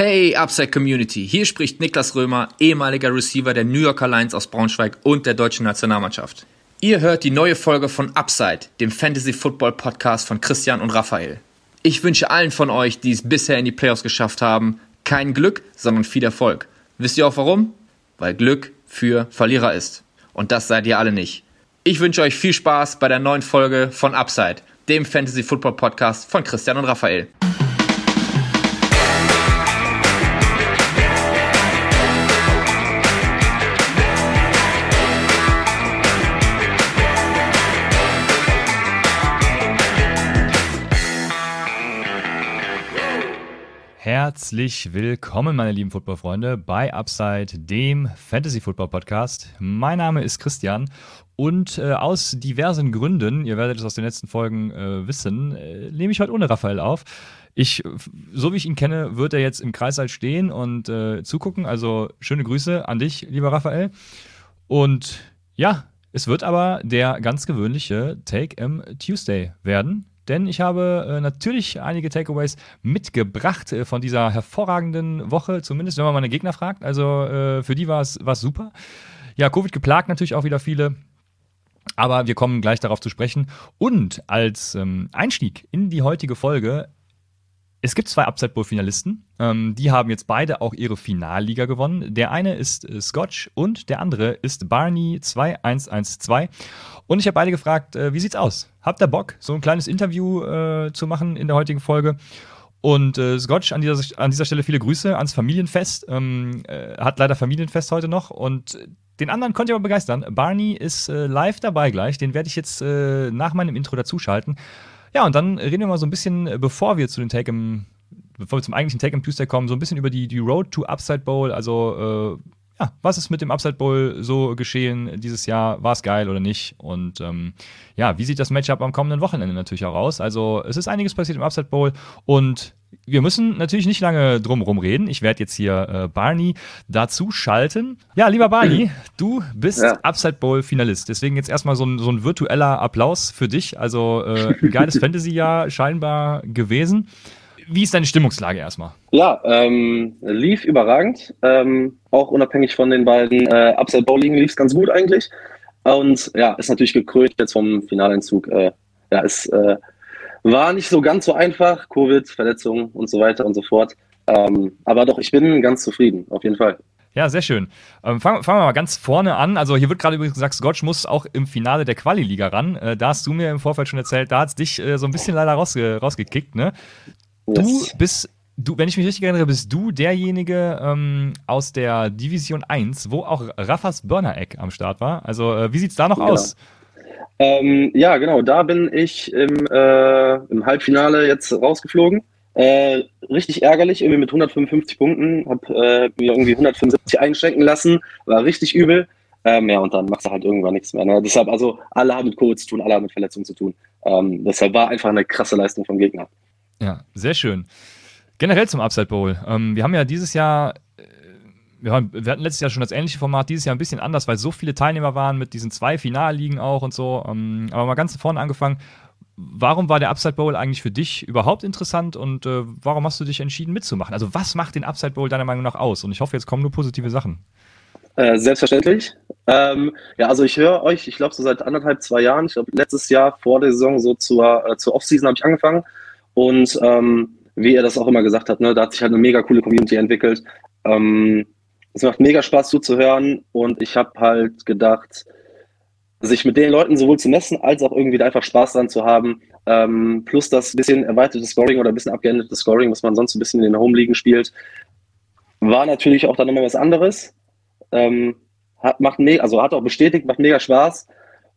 Hey Upside Community, hier spricht Niklas Römer, ehemaliger Receiver der New Yorker Lions aus Braunschweig und der deutschen Nationalmannschaft. Ihr hört die neue Folge von Upside, dem Fantasy Football Podcast von Christian und Raphael. Ich wünsche allen von euch, die es bisher in die Playoffs geschafft haben, kein Glück, sondern viel Erfolg. Wisst ihr auch warum? Weil Glück für Verlierer ist. Und das seid ihr alle nicht. Ich wünsche euch viel Spaß bei der neuen Folge von Upside, dem Fantasy Football Podcast von Christian und Raphael. Herzlich willkommen, meine lieben Footballfreunde, bei Upside, dem Fantasy Football Podcast. Mein Name ist Christian und äh, aus diversen Gründen, ihr werdet es aus den letzten Folgen äh, wissen, äh, nehme ich heute ohne Raphael auf. Ich, so wie ich ihn kenne, wird er jetzt im Kreißsaal stehen und äh, zugucken. Also schöne Grüße an dich, lieber Raphael. Und ja, es wird aber der ganz gewöhnliche Take M Tuesday werden denn ich habe äh, natürlich einige Takeaways mitgebracht äh, von dieser hervorragenden Woche, zumindest wenn man meine Gegner fragt. Also äh, für die war es super. Ja, Covid geplagt natürlich auch wieder viele. Aber wir kommen gleich darauf zu sprechen. Und als ähm, Einstieg in die heutige Folge es gibt zwei Upside Bowl Finalisten. Ähm, die haben jetzt beide auch ihre Finalliga gewonnen. Der eine ist äh, Scotch und der andere ist Barney 2112. Und ich habe beide gefragt, äh, wie sieht's aus? Habt ihr Bock, so ein kleines Interview äh, zu machen in der heutigen Folge? Und äh, Scotch, an dieser, an dieser Stelle viele Grüße ans Familienfest. Ähm, äh, hat leider Familienfest heute noch. Und den anderen konnte ich aber begeistern. Barney ist äh, live dabei gleich. Den werde ich jetzt äh, nach meinem Intro dazuschalten. Ja, und dann reden wir mal so ein bisschen, äh, bevor wir zu den Take im, bevor wir zum eigentlichen Take im Tuesday kommen, so ein bisschen über die, die Road to Upside Bowl. Also, äh, ja, was ist mit dem Upside Bowl so geschehen dieses Jahr? War es geil oder nicht? Und ähm, ja, wie sieht das Matchup am kommenden Wochenende natürlich auch aus? Also, es ist einiges passiert im Upside Bowl und wir müssen natürlich nicht lange drum herum reden. Ich werde jetzt hier äh, Barney dazu schalten. Ja, lieber Barney, du bist ja. Upside Bowl Finalist. Deswegen jetzt erstmal so ein, so ein virtueller Applaus für dich. Also äh, ein geiles Fantasy-Jahr scheinbar gewesen. Wie ist deine Stimmungslage erstmal? Ja, ähm, lief überragend. Ähm, auch unabhängig von den beiden äh, Upside Bowl ligen lief es ganz gut eigentlich. Und ja, ist natürlich gekrönt jetzt vom Finaleinzug. Äh, ja, ist äh, war nicht so ganz so einfach, Covid, Verletzungen und so weiter und so fort. Ähm, aber doch, ich bin ganz zufrieden, auf jeden Fall. Ja, sehr schön. Ähm, fangen, fangen wir mal ganz vorne an. Also hier wird gerade übrigens gesagt, Scotch muss auch im Finale der Quali-Liga ran. Äh, da hast du mir im Vorfeld schon erzählt, da hat es dich äh, so ein bisschen leider rausge rausgekickt. Ne? Yes. Du bist, du, wenn ich mich richtig erinnere, bist du derjenige ähm, aus der Division 1, wo auch Raffas Burner-Eck am Start war. Also äh, wie sieht es da noch genau. aus? Ähm, ja, genau, da bin ich im, äh, im Halbfinale jetzt rausgeflogen. Äh, richtig ärgerlich, irgendwie mit 155 Punkten, habe äh, mir irgendwie 175 einschränken lassen, war richtig übel. Ähm, ja, und dann machst du halt irgendwann nichts mehr. Ne? Deshalb, also alle haben mit Covid zu tun, alle haben mit Verletzungen zu tun. Ähm, deshalb war einfach eine krasse Leistung vom Gegner. Ja, sehr schön. Generell zum Upside Bowl. Ähm, wir haben ja dieses Jahr ja, wir hatten letztes Jahr schon das ähnliche Format, dieses Jahr ein bisschen anders, weil so viele Teilnehmer waren mit diesen zwei Finalligen auch und so. Ähm, aber mal ganz vorne angefangen. Warum war der Upside Bowl eigentlich für dich überhaupt interessant und äh, warum hast du dich entschieden mitzumachen? Also, was macht den Upside Bowl deiner Meinung nach aus? Und ich hoffe, jetzt kommen nur positive Sachen. Äh, selbstverständlich. Ähm, ja, also ich höre euch, ich glaube, so seit anderthalb, zwei Jahren, ich glaube, letztes Jahr vor der Saison, so zur, äh, zur Offseason habe ich angefangen. Und ähm, wie er das auch immer gesagt hat, ne, da hat sich halt eine mega coole Community entwickelt. Ähm, es macht mega Spaß zuzuhören und ich habe halt gedacht, sich mit den Leuten sowohl zu messen, als auch irgendwie einfach Spaß dran zu haben. Ähm, plus das bisschen erweiterte Scoring oder ein bisschen abgeänderte Scoring, was man sonst ein bisschen in den Home-Ligen spielt, war natürlich auch dann nochmal was anderes. Ähm, hat, macht also hat auch bestätigt, macht mega Spaß.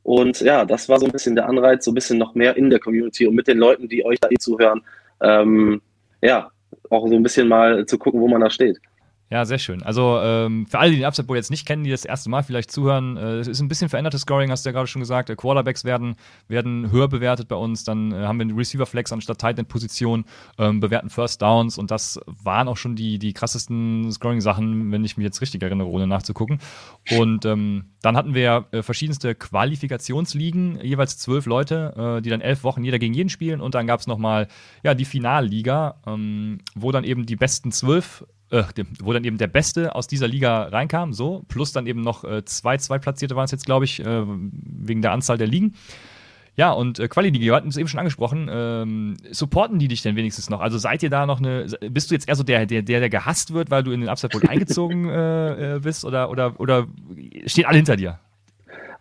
Und ja, das war so ein bisschen der Anreiz, so ein bisschen noch mehr in der Community und mit den Leuten, die euch da eh zuhören, ähm, ja, auch so ein bisschen mal zu gucken, wo man da steht. Ja, sehr schön. Also ähm, für alle, die den Upside Bowl jetzt nicht kennen, die das erste Mal vielleicht zuhören, äh, es ist ein bisschen verändertes Scoring, hast du ja gerade schon gesagt. Äh, Quarterbacks werden, werden höher bewertet bei uns. Dann äh, haben wir eine Receiver Flex anstatt Tight End Position, ähm, bewerten First Downs und das waren auch schon die, die krassesten Scoring-Sachen, wenn ich mich jetzt richtig erinnere, ohne nachzugucken. Und ähm, dann hatten wir äh, verschiedenste Qualifikationsligen, jeweils zwölf Leute, äh, die dann elf Wochen jeder gegen jeden spielen. Und dann gab es nochmal ja, die Finalliga, ähm, wo dann eben die besten zwölf äh, wo dann eben der Beste aus dieser Liga reinkam, so, plus dann eben noch äh, zwei Zweitplatzierte waren es jetzt, glaube ich, äh, wegen der Anzahl der Ligen. Ja, und äh, Quali-Liga, wir hatten es eben schon angesprochen, ähm, supporten die dich denn wenigstens noch? Also seid ihr da noch eine, bist du jetzt eher so der, der, der, der gehasst wird, weil du in den Upside Bowl eingezogen äh, äh, bist oder, oder, oder stehen alle hinter dir?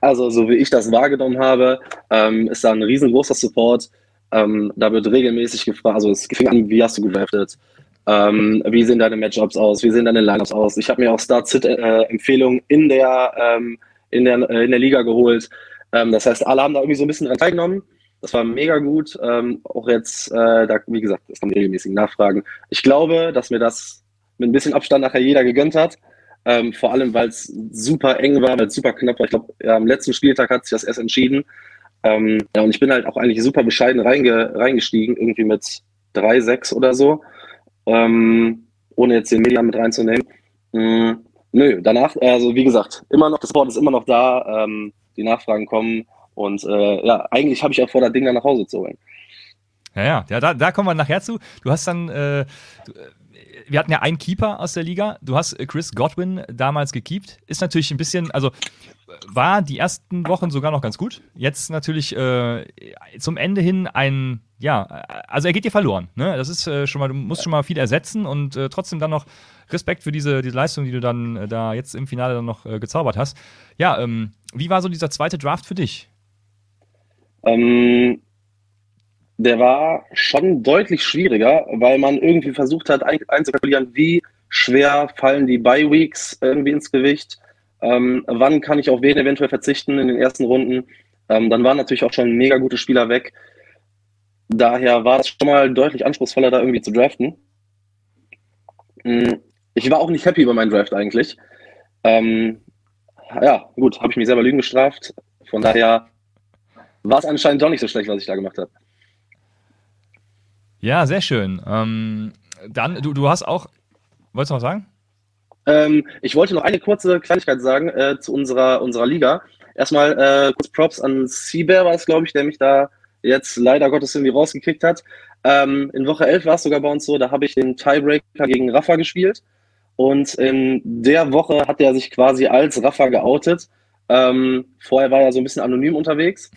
Also, so wie ich das wahrgenommen habe, ähm, ist da ein riesengroßer Support. Ähm, da wird regelmäßig gefragt, also es fing an, wie hast du gedraftet? Ähm, wie sehen deine Matchups aus? Wie sehen deine Lineups aus? Ich habe mir auch Start-Sit-Empfehlungen in, der, ähm, in, der, äh, in der Liga geholt. Ähm, das heißt, alle haben da irgendwie so ein bisschen dran teilgenommen. Das war mega gut. Ähm, auch jetzt, äh, da, wie gesagt, es kommen regelmäßig Nachfragen. Ich glaube, dass mir das mit ein bisschen Abstand nachher jeder gegönnt hat. Ähm, vor allem, weil es super eng war, weil es super knapp war. Ich glaube, ja, am letzten Spieltag hat sich das erst entschieden. Ähm, ja, und ich bin halt auch eigentlich super bescheiden reinge reingestiegen, irgendwie mit 3-6 oder so ähm, ohne jetzt den Median mit reinzunehmen. Mhm. Nö, danach, also wie gesagt, immer noch, das Support ist immer noch da, ähm, die Nachfragen kommen und äh, ja, eigentlich habe ich auch vor, das Ding dann nach Hause zu holen. Ja, ja, ja da, da kommen wir nachher zu. Du hast dann, äh, du, wir hatten ja einen Keeper aus der Liga. Du hast Chris Godwin damals gekeept. Ist natürlich ein bisschen, also war die ersten Wochen sogar noch ganz gut. Jetzt natürlich äh, zum Ende hin ein, ja, also er geht dir verloren. Ne? Das ist äh, schon mal, du musst schon mal viel ersetzen und äh, trotzdem dann noch Respekt für diese, diese Leistung, die du dann äh, da jetzt im Finale dann noch äh, gezaubert hast. Ja, ähm, wie war so dieser zweite Draft für dich? Ähm, der war schon deutlich schwieriger, weil man irgendwie versucht hat einzukalkulieren, wie schwer fallen die Bye-Weeks irgendwie ins Gewicht ähm, wann kann ich auf wen eventuell verzichten in den ersten Runden? Ähm, dann waren natürlich auch schon mega gute Spieler weg. Daher war es schon mal deutlich anspruchsvoller, da irgendwie zu draften. Hm, ich war auch nicht happy über meinen Draft eigentlich. Ähm, ja, gut, habe ich mich selber Lügen gestraft. Von daher war es anscheinend doch nicht so schlecht, was ich da gemacht habe. Ja, sehr schön. Ähm, dann, du, du hast auch, wolltest du noch sagen? Ähm, ich wollte noch eine kurze Kleinigkeit sagen äh, zu unserer, unserer Liga. Erstmal äh, kurz Props an Seabear war es, glaube ich, der mich da jetzt leider Gottes irgendwie rausgekickt hat. Ähm, in Woche 11 war es sogar bei uns so, da habe ich den Tiebreaker gegen Rafa gespielt. Und in der Woche hat er sich quasi als Rafa geoutet. Ähm, vorher war er so ein bisschen anonym unterwegs.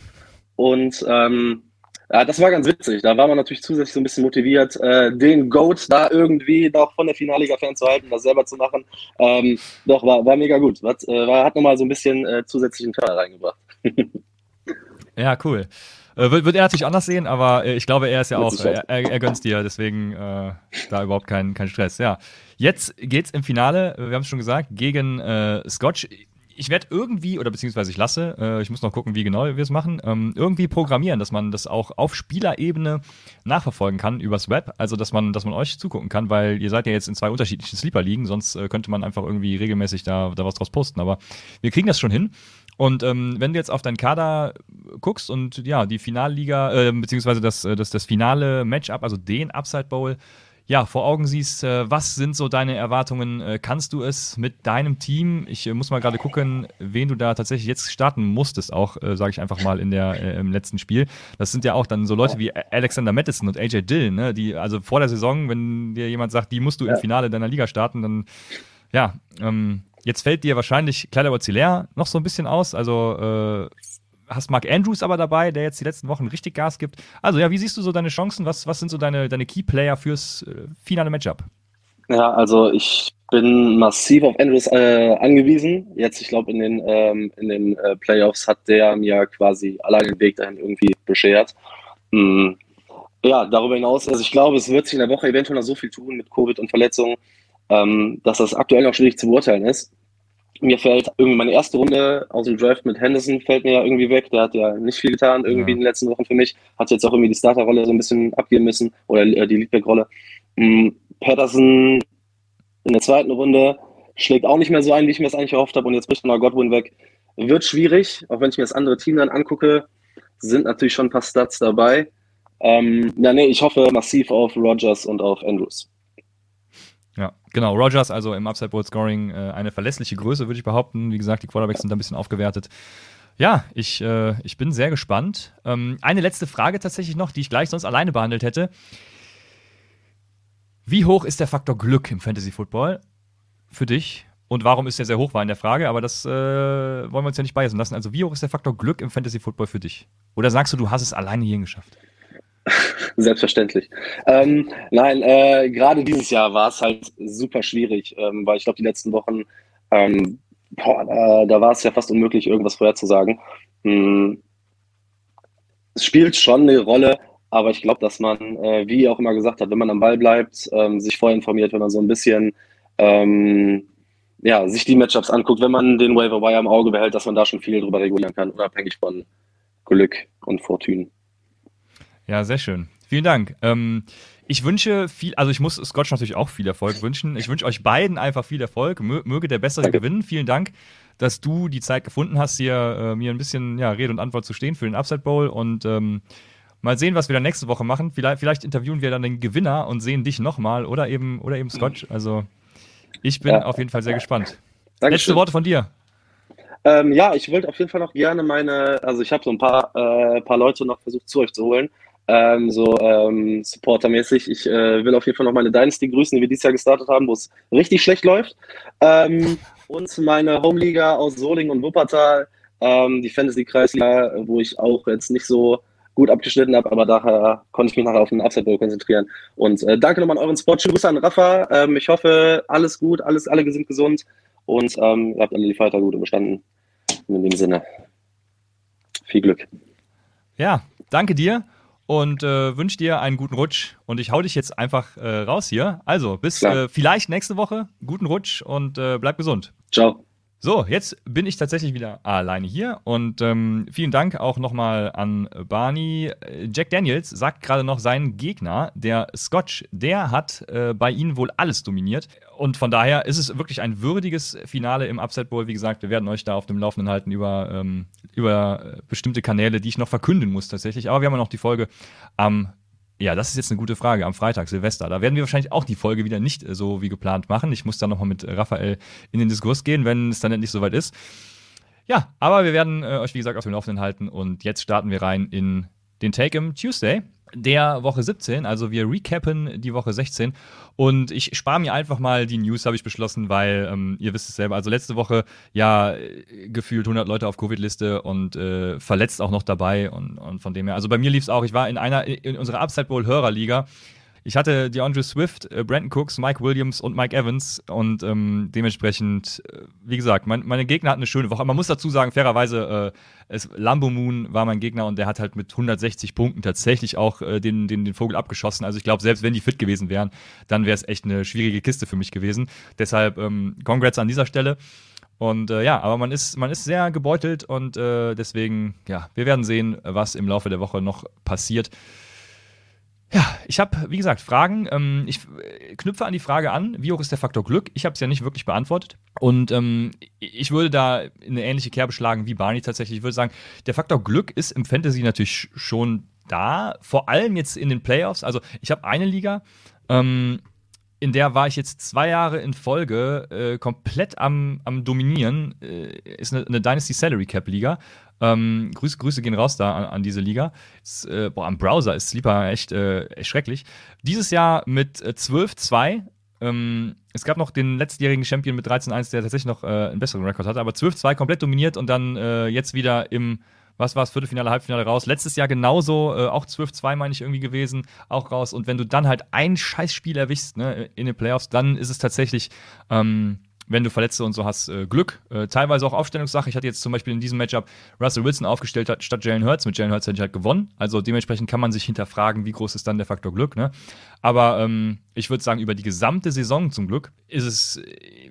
Und ähm, ja, das war ganz witzig. Da war man natürlich zusätzlich so ein bisschen motiviert, äh, den Goat da irgendwie noch von der Finalliga fernzuhalten, das selber zu machen. Ähm, doch, war, war mega gut. Hat, äh, war, hat nochmal so ein bisschen äh, zusätzlichen Körner reingebracht. ja, cool. Äh, wird, wird, er natürlich anders sehen, aber äh, ich glaube, er ist ja auch, er, er, er gönnt dir, deswegen äh, da überhaupt kein, kein Stress. Ja, jetzt geht's im Finale, wir haben es schon gesagt, gegen äh, Scotch ich werde irgendwie, oder beziehungsweise ich lasse, äh, ich muss noch gucken, wie genau wir es machen, ähm, irgendwie programmieren, dass man das auch auf Spielerebene nachverfolgen kann übers Web. Also, dass man, dass man euch zugucken kann, weil ihr seid ja jetzt in zwei unterschiedlichen Sleeper-Ligen, sonst äh, könnte man einfach irgendwie regelmäßig da, da was draus posten. Aber wir kriegen das schon hin. Und ähm, wenn du jetzt auf deinen Kader guckst und ja, die Finalliga, äh, beziehungsweise das, äh, das, das finale Matchup, also den Upside Bowl, ja, vor Augen siehst, äh, was sind so deine Erwartungen? Äh, kannst du es mit deinem Team? Ich äh, muss mal gerade gucken, wen du da tatsächlich jetzt starten musstest, auch, sage ich einfach mal, in der, im letzten Spiel. Das sind ja auch dann so Leute wie Alexander Madison und AJ Dillon, ne? die, also vor der Saison, wenn dir jemand sagt, die musst du ja. im Finale deiner Liga starten, dann, ja, ähm, jetzt fällt dir wahrscheinlich Kleider noch so ein bisschen aus. Also, äh, hast Mark Andrews aber dabei, der jetzt die letzten Wochen richtig Gas gibt. Also ja, wie siehst du so deine Chancen? Was, was sind so deine, deine Key-Player fürs äh, finale Matchup? Ja, also ich bin massiv auf Andrews äh, angewiesen. Jetzt, ich glaube, in den, ähm, in den äh, Playoffs hat der mir quasi allein den Weg dahin irgendwie beschert. Mhm. Ja, darüber hinaus, also ich glaube, es wird sich in der Woche eventuell noch so viel tun mit Covid und Verletzungen, ähm, dass das aktuell noch schwierig zu beurteilen ist mir fällt irgendwie meine erste Runde aus dem Draft mit Henderson fällt mir ja irgendwie weg. Der hat ja nicht viel getan irgendwie ja. in den letzten Wochen für mich. Hat jetzt auch irgendwie die Starterrolle so ein bisschen abgeben müssen oder äh, die Leadback-Rolle. Mhm. Patterson in der zweiten Runde. Schlägt auch nicht mehr so ein, wie ich mir das eigentlich erhofft habe. Und jetzt bricht noch Godwin weg. Wird schwierig, auch wenn ich mir das andere Team dann angucke, sind natürlich schon ein paar Stats dabei. Ähm, ja, nee, ich hoffe massiv auf Rogers und auf Andrews. Ja, genau. Rogers, also im Upside Bowl Scoring äh, eine verlässliche Größe, würde ich behaupten. Wie gesagt, die Quarterbacks sind ein bisschen aufgewertet. Ja, ich, äh, ich bin sehr gespannt. Ähm, eine letzte Frage tatsächlich noch, die ich gleich sonst alleine behandelt hätte. Wie hoch ist der Faktor Glück im Fantasy Football für dich? Und warum ist der sehr hoch, war in der Frage, aber das äh, wollen wir uns ja nicht beißen lassen. Also, wie hoch ist der Faktor Glück im Fantasy Football für dich? Oder sagst du, du hast es alleine hierhin geschafft? Selbstverständlich. Ähm, nein, äh, gerade dieses Jahr war es halt super schwierig, ähm, weil ich glaube, die letzten Wochen, ähm, boah, da, da war es ja fast unmöglich, irgendwas vorherzusagen. Hm, es spielt schon eine Rolle, aber ich glaube, dass man, äh, wie auch immer gesagt hat, wenn man am Ball bleibt, ähm, sich vorher informiert, wenn man so ein bisschen ähm, ja, sich die Matchups anguckt, wenn man den Waiver Wire im Auge behält, dass man da schon viel drüber regulieren kann, unabhängig von Glück und Fortune. Ja, sehr schön. Vielen Dank. Ähm, ich wünsche viel, also ich muss Scotch natürlich auch viel Erfolg wünschen. Ich wünsche euch beiden einfach viel Erfolg. Möge der Bessere Danke. gewinnen. Vielen Dank, dass du die Zeit gefunden hast, hier äh, mir ein bisschen ja, Rede und Antwort zu stehen für den Upside Bowl. Und ähm, mal sehen, was wir dann nächste Woche machen. Vielleicht, vielleicht interviewen wir dann den Gewinner und sehen dich nochmal oder eben, oder eben Scotch. Also ich bin ja. auf jeden Fall sehr gespannt. Dankeschön. Letzte Worte von dir. Ähm, ja, ich wollte auf jeden Fall noch gerne meine, also ich habe so ein paar, äh, paar Leute noch versucht zu euch zu holen ähm, so ähm, Supporter-mäßig. Ich äh, will auf jeden Fall noch meine Dynasty grüßen, die wir dieses Jahr gestartet haben, wo es richtig schlecht läuft. Ähm, und meine Homeliga aus Solingen und Wuppertal, ähm, die Fantasy-Kreisliga, wo ich auch jetzt nicht so gut abgeschnitten habe, aber daher konnte ich mich nachher auf den Upside Bowl konzentrieren. Und äh, danke nochmal an euren Spot. Schönen Grüße an Rafa. Ähm, ich hoffe, alles gut, alles, alle sind gesund und ähm, ihr habt alle die Feiertage gut überstanden. in dem Sinne, viel Glück. Ja, danke dir und äh, wünsche dir einen guten Rutsch. Und ich hau dich jetzt einfach äh, raus hier. Also, bis äh, vielleicht nächste Woche. Guten Rutsch und äh, bleib gesund. Ciao. So, jetzt bin ich tatsächlich wieder alleine hier und ähm, vielen Dank auch nochmal an Barney. Jack Daniels sagt gerade noch, sein Gegner, der Scotch, der hat äh, bei ihnen wohl alles dominiert. Und von daher ist es wirklich ein würdiges Finale im Upset Bowl. Wie gesagt, wir werden euch da auf dem Laufenden halten über, ähm, über bestimmte Kanäle, die ich noch verkünden muss tatsächlich. Aber wir haben ja noch die Folge am ja, das ist jetzt eine gute Frage. Am Freitag, Silvester. Da werden wir wahrscheinlich auch die Folge wieder nicht äh, so wie geplant machen. Ich muss dann nochmal mit Raphael in den Diskurs gehen, wenn es dann endlich soweit ist. Ja, aber wir werden äh, euch, wie gesagt, auf dem Laufenden halten. Und jetzt starten wir rein in den Take im Tuesday der Woche 17. Also wir recappen die Woche 16. Und ich spare mir einfach mal die News, habe ich beschlossen, weil ähm, ihr wisst es selber. Also letzte Woche ja gefühlt 100 Leute auf Covid-Liste und äh, verletzt auch noch dabei. Und, und von dem her, also bei mir lief es auch. Ich war in einer, in unserer Upside Bowl Hörerliga. Ich hatte DeAndre Swift, äh, Brandon Cooks, Mike Williams und Mike Evans und ähm, dementsprechend, äh, wie gesagt, mein, meine Gegner hatten eine schöne Woche. Man muss dazu sagen, fairerweise, äh, es, Lambo Moon war mein Gegner und der hat halt mit 160 Punkten tatsächlich auch äh, den, den, den Vogel abgeschossen. Also ich glaube, selbst wenn die fit gewesen wären, dann wäre es echt eine schwierige Kiste für mich gewesen. Deshalb ähm, Congrats an dieser Stelle. Und äh, ja, aber man ist, man ist sehr gebeutelt und äh, deswegen, ja, wir werden sehen, was im Laufe der Woche noch passiert. Ja, ich habe, wie gesagt, Fragen. Ähm, ich äh, knüpfe an die Frage an, wie hoch ist der Faktor Glück? Ich habe es ja nicht wirklich beantwortet. Und ähm, ich würde da eine ähnliche Kerbe schlagen wie Barney tatsächlich. Ich würde sagen, der Faktor Glück ist im Fantasy natürlich schon da. Vor allem jetzt in den Playoffs. Also ich habe eine Liga, ähm, in der war ich jetzt zwei Jahre in Folge äh, komplett am, am Dominieren. Äh, ist eine, eine Dynasty Salary Cap Liga. Ähm, Grüße, Grüße gehen raus da an, an diese Liga. Ist, äh, boah, am Browser ist Sleeper echt, äh, echt schrecklich. Dieses Jahr mit äh, 12-2. Ähm, es gab noch den letztjährigen Champion mit 13-1, der tatsächlich noch äh, einen besseren Rekord hatte, aber 12-2 komplett dominiert und dann äh, jetzt wieder im was war es, Viertelfinale, Halbfinale raus. Letztes Jahr genauso, äh, auch 12-2 meine ich irgendwie gewesen, auch raus. Und wenn du dann halt ein Scheißspiel erwischst ne, in den Playoffs, dann ist es tatsächlich ähm, wenn du Verletzte und so hast, äh, Glück. Äh, teilweise auch Aufstellungssache. Ich hatte jetzt zum Beispiel in diesem Matchup Russell Wilson aufgestellt hat, statt Jalen Hurts. Mit Jalen Hurts hätte ich halt gewonnen. Also dementsprechend kann man sich hinterfragen, wie groß ist dann der Faktor Glück. Ne? Aber ähm, ich würde sagen, über die gesamte Saison zum Glück ist es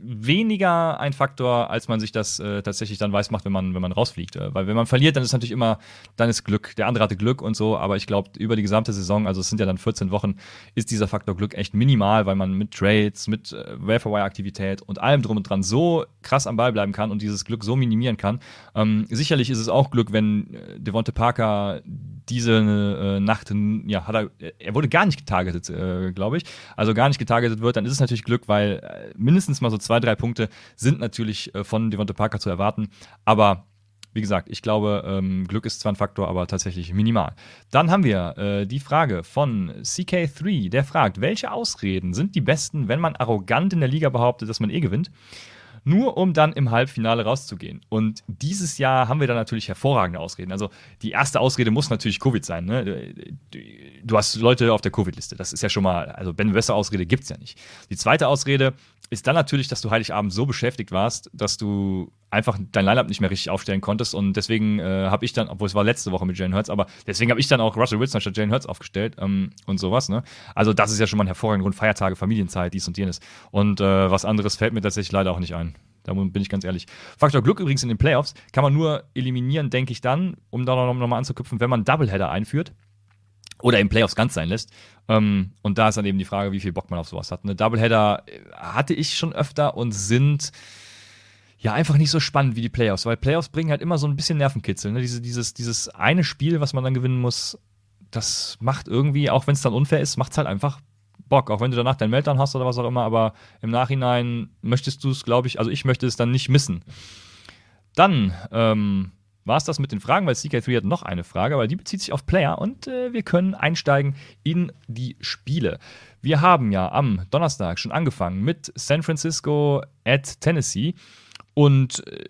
weniger ein Faktor, als man sich das äh, tatsächlich dann weiß macht, wenn man, wenn man rausfliegt. Äh, weil wenn man verliert, dann ist natürlich immer, dann ist Glück. Der andere hatte Glück und so, aber ich glaube, über die gesamte Saison, also es sind ja dann 14 Wochen, ist dieser Faktor Glück echt minimal, weil man mit Trades, mit äh, Welfare-Aktivität und allem drum und dran so krass am Ball bleiben kann und dieses Glück so minimieren kann. Ähm, sicherlich ist es auch Glück, wenn äh, Devonte Parker diese äh, Nacht, ja, hat er, er wurde gar nicht getargetet, äh, glaube ich. Also gar nicht getargetet wird, dann ist es natürlich Glück, weil äh, mindestens mal so zwei, drei Punkte sind natürlich äh, von Devonte Parker zu erwarten. Aber wie gesagt, ich glaube, ähm, Glück ist zwar ein Faktor, aber tatsächlich minimal. Dann haben wir äh, die Frage von CK3, der fragt, welche Ausreden sind die besten, wenn man arrogant in der Liga behauptet, dass man eh gewinnt? nur um dann im Halbfinale rauszugehen. Und dieses Jahr haben wir da natürlich hervorragende Ausreden. Also die erste Ausrede muss natürlich Covid sein. Ne? Du hast Leute auf der Covid-Liste. Das ist ja schon mal, also Ben Wesser Ausrede gibt es ja nicht. Die zweite Ausrede ist dann natürlich, dass du Heiligabend so beschäftigt warst, dass du einfach dein Lineup nicht mehr richtig aufstellen konntest. Und deswegen äh, habe ich dann, obwohl es war letzte Woche mit Jalen Hurts, aber deswegen habe ich dann auch Russell Wilson statt Jalen Hurts aufgestellt ähm, und sowas. Ne? Also das ist ja schon mal ein hervorragender Grund. Feiertage, Familienzeit, dies und jenes. Und äh, was anderes fällt mir tatsächlich leider auch nicht ein. Da bin ich ganz ehrlich. Faktor Glück übrigens in den Playoffs kann man nur eliminieren, denke ich dann, um da nochmal noch anzuknüpfen, wenn man Doubleheader einführt oder im Playoffs ganz sein lässt. Ähm, und da ist dann eben die Frage, wie viel Bock man auf sowas hat. Eine Doubleheader äh, hatte ich schon öfter und sind ja einfach nicht so spannend wie die Playoffs, weil Playoffs bringen halt immer so ein bisschen Nervenkitzel. Ne? Diese, dieses, dieses eine Spiel, was man dann gewinnen muss, das macht irgendwie, auch wenn es dann unfair ist, macht es halt einfach Bock, auch wenn du danach deinen Meltdown hast oder was auch immer, aber im Nachhinein möchtest du es, glaube ich, also ich möchte es dann nicht missen. Dann ähm, war es das mit den Fragen, weil CK3 hat noch eine Frage, aber die bezieht sich auf Player und äh, wir können einsteigen in die Spiele. Wir haben ja am Donnerstag schon angefangen mit San Francisco at Tennessee und äh,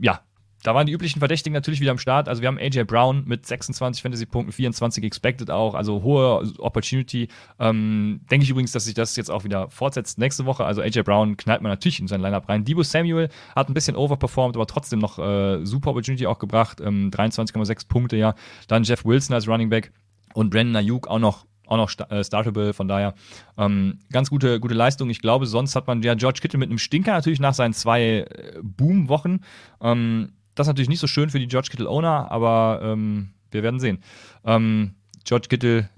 ja, da waren die üblichen Verdächtigen natürlich wieder am Start. Also wir haben AJ Brown mit 26 Fantasy-Punkten, 24 expected auch, also hohe Opportunity. Ähm, Denke ich übrigens, dass sich das jetzt auch wieder fortsetzt nächste Woche. Also AJ Brown knallt man natürlich in sein Lineup rein. Debo Samuel hat ein bisschen overperformed, aber trotzdem noch äh, super Opportunity auch gebracht. Ähm, 23,6 Punkte, ja. Dann Jeff Wilson als Running Back und Brandon Ayuk auch noch auch noch äh, startable, von daher ähm, ganz gute, gute Leistung. Ich glaube, sonst hat man ja George Kittle mit einem Stinker natürlich nach seinen zwei äh, Boom-Wochen. Ähm, das ist natürlich nicht so schön für die George Kittle-Owner, aber ähm, wir werden sehen. Ähm, George Kittle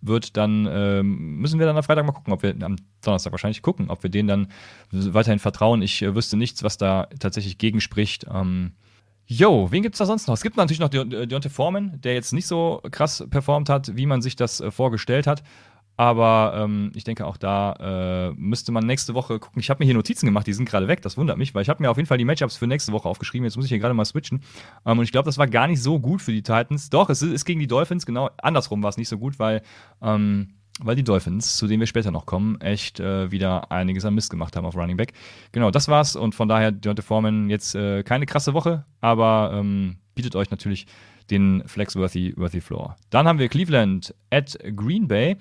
wird dann, ähm, müssen wir dann am Freitag mal gucken, ob wir, am Donnerstag wahrscheinlich gucken, ob wir denen dann weiterhin vertrauen. Ich äh, wüsste nichts, was da tatsächlich gegenspricht. Ähm, Jo, wen gibt es da sonst noch? Es gibt natürlich noch Deontay Foreman, der jetzt nicht so krass performt hat, wie man sich das äh, vorgestellt hat. Aber ähm, ich denke, auch da äh, müsste man nächste Woche gucken. Ich habe mir hier Notizen gemacht, die sind gerade weg. Das wundert mich, weil ich habe mir auf jeden Fall die Matchups für nächste Woche aufgeschrieben. Jetzt muss ich hier gerade mal switchen. Ähm, und ich glaube, das war gar nicht so gut für die Titans. Doch, es ist gegen die Dolphins. Genau andersrum war es nicht so gut, weil, ähm, weil die Dolphins, zu denen wir später noch kommen, echt äh, wieder einiges an Mist gemacht haben auf Running Back. Genau, das war's. Und von daher, Deontay Foreman jetzt äh, keine krasse Woche, aber ähm, bietet euch natürlich den Flexworthy Worthy Floor. Dann haben wir Cleveland at Green Bay.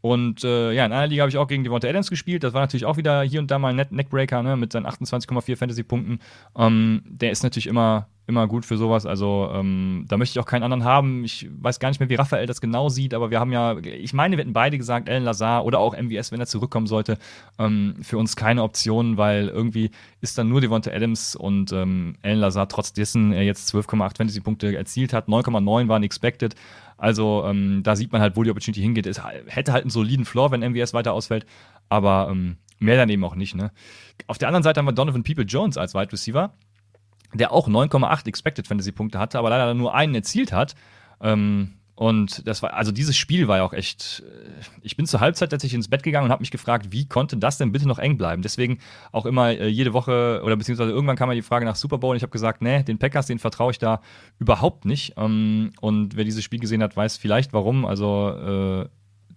Und äh, ja, in einer Liga habe ich auch gegen Devonta Adams gespielt. Das war natürlich auch wieder hier und da mal ein Neckbreaker ne, mit seinen 28,4 Fantasy-Punkten. Ähm, der ist natürlich immer, immer gut für sowas. Also ähm, da möchte ich auch keinen anderen haben. Ich weiß gar nicht mehr, wie Raphael das genau sieht, aber wir haben ja, ich meine, wir hätten beide gesagt, Alan Lazar oder auch MVS, wenn er zurückkommen sollte, ähm, für uns keine Option, weil irgendwie ist dann nur Devonta Adams und ähm, Alan Lazar, trotz dessen er jetzt 12,8 Fantasy-Punkte erzielt hat, 9,9 waren expected. Also ähm, da sieht man halt, wo die Opportunity hingeht. Es hätte halt einen soliden Floor, wenn MWS weiter ausfällt, aber ähm, mehr dann eben auch nicht. Ne? Auf der anderen Seite haben wir Donovan People Jones als Wide Receiver, der auch 9,8 Expected Fantasy Punkte hatte, aber leider nur einen erzielt hat. Ähm, und das war, also dieses Spiel war ja auch echt. Äh, ich bin zur Halbzeit tatsächlich ins Bett gegangen und habe mich gefragt, wie konnte das denn bitte noch eng bleiben? Deswegen auch immer äh, jede Woche oder beziehungsweise irgendwann kam mal die Frage nach Super Bowl und ich habe gesagt, nee, den Packers, den vertraue ich da überhaupt nicht. Ähm, und wer dieses Spiel gesehen hat, weiß vielleicht warum. Also äh,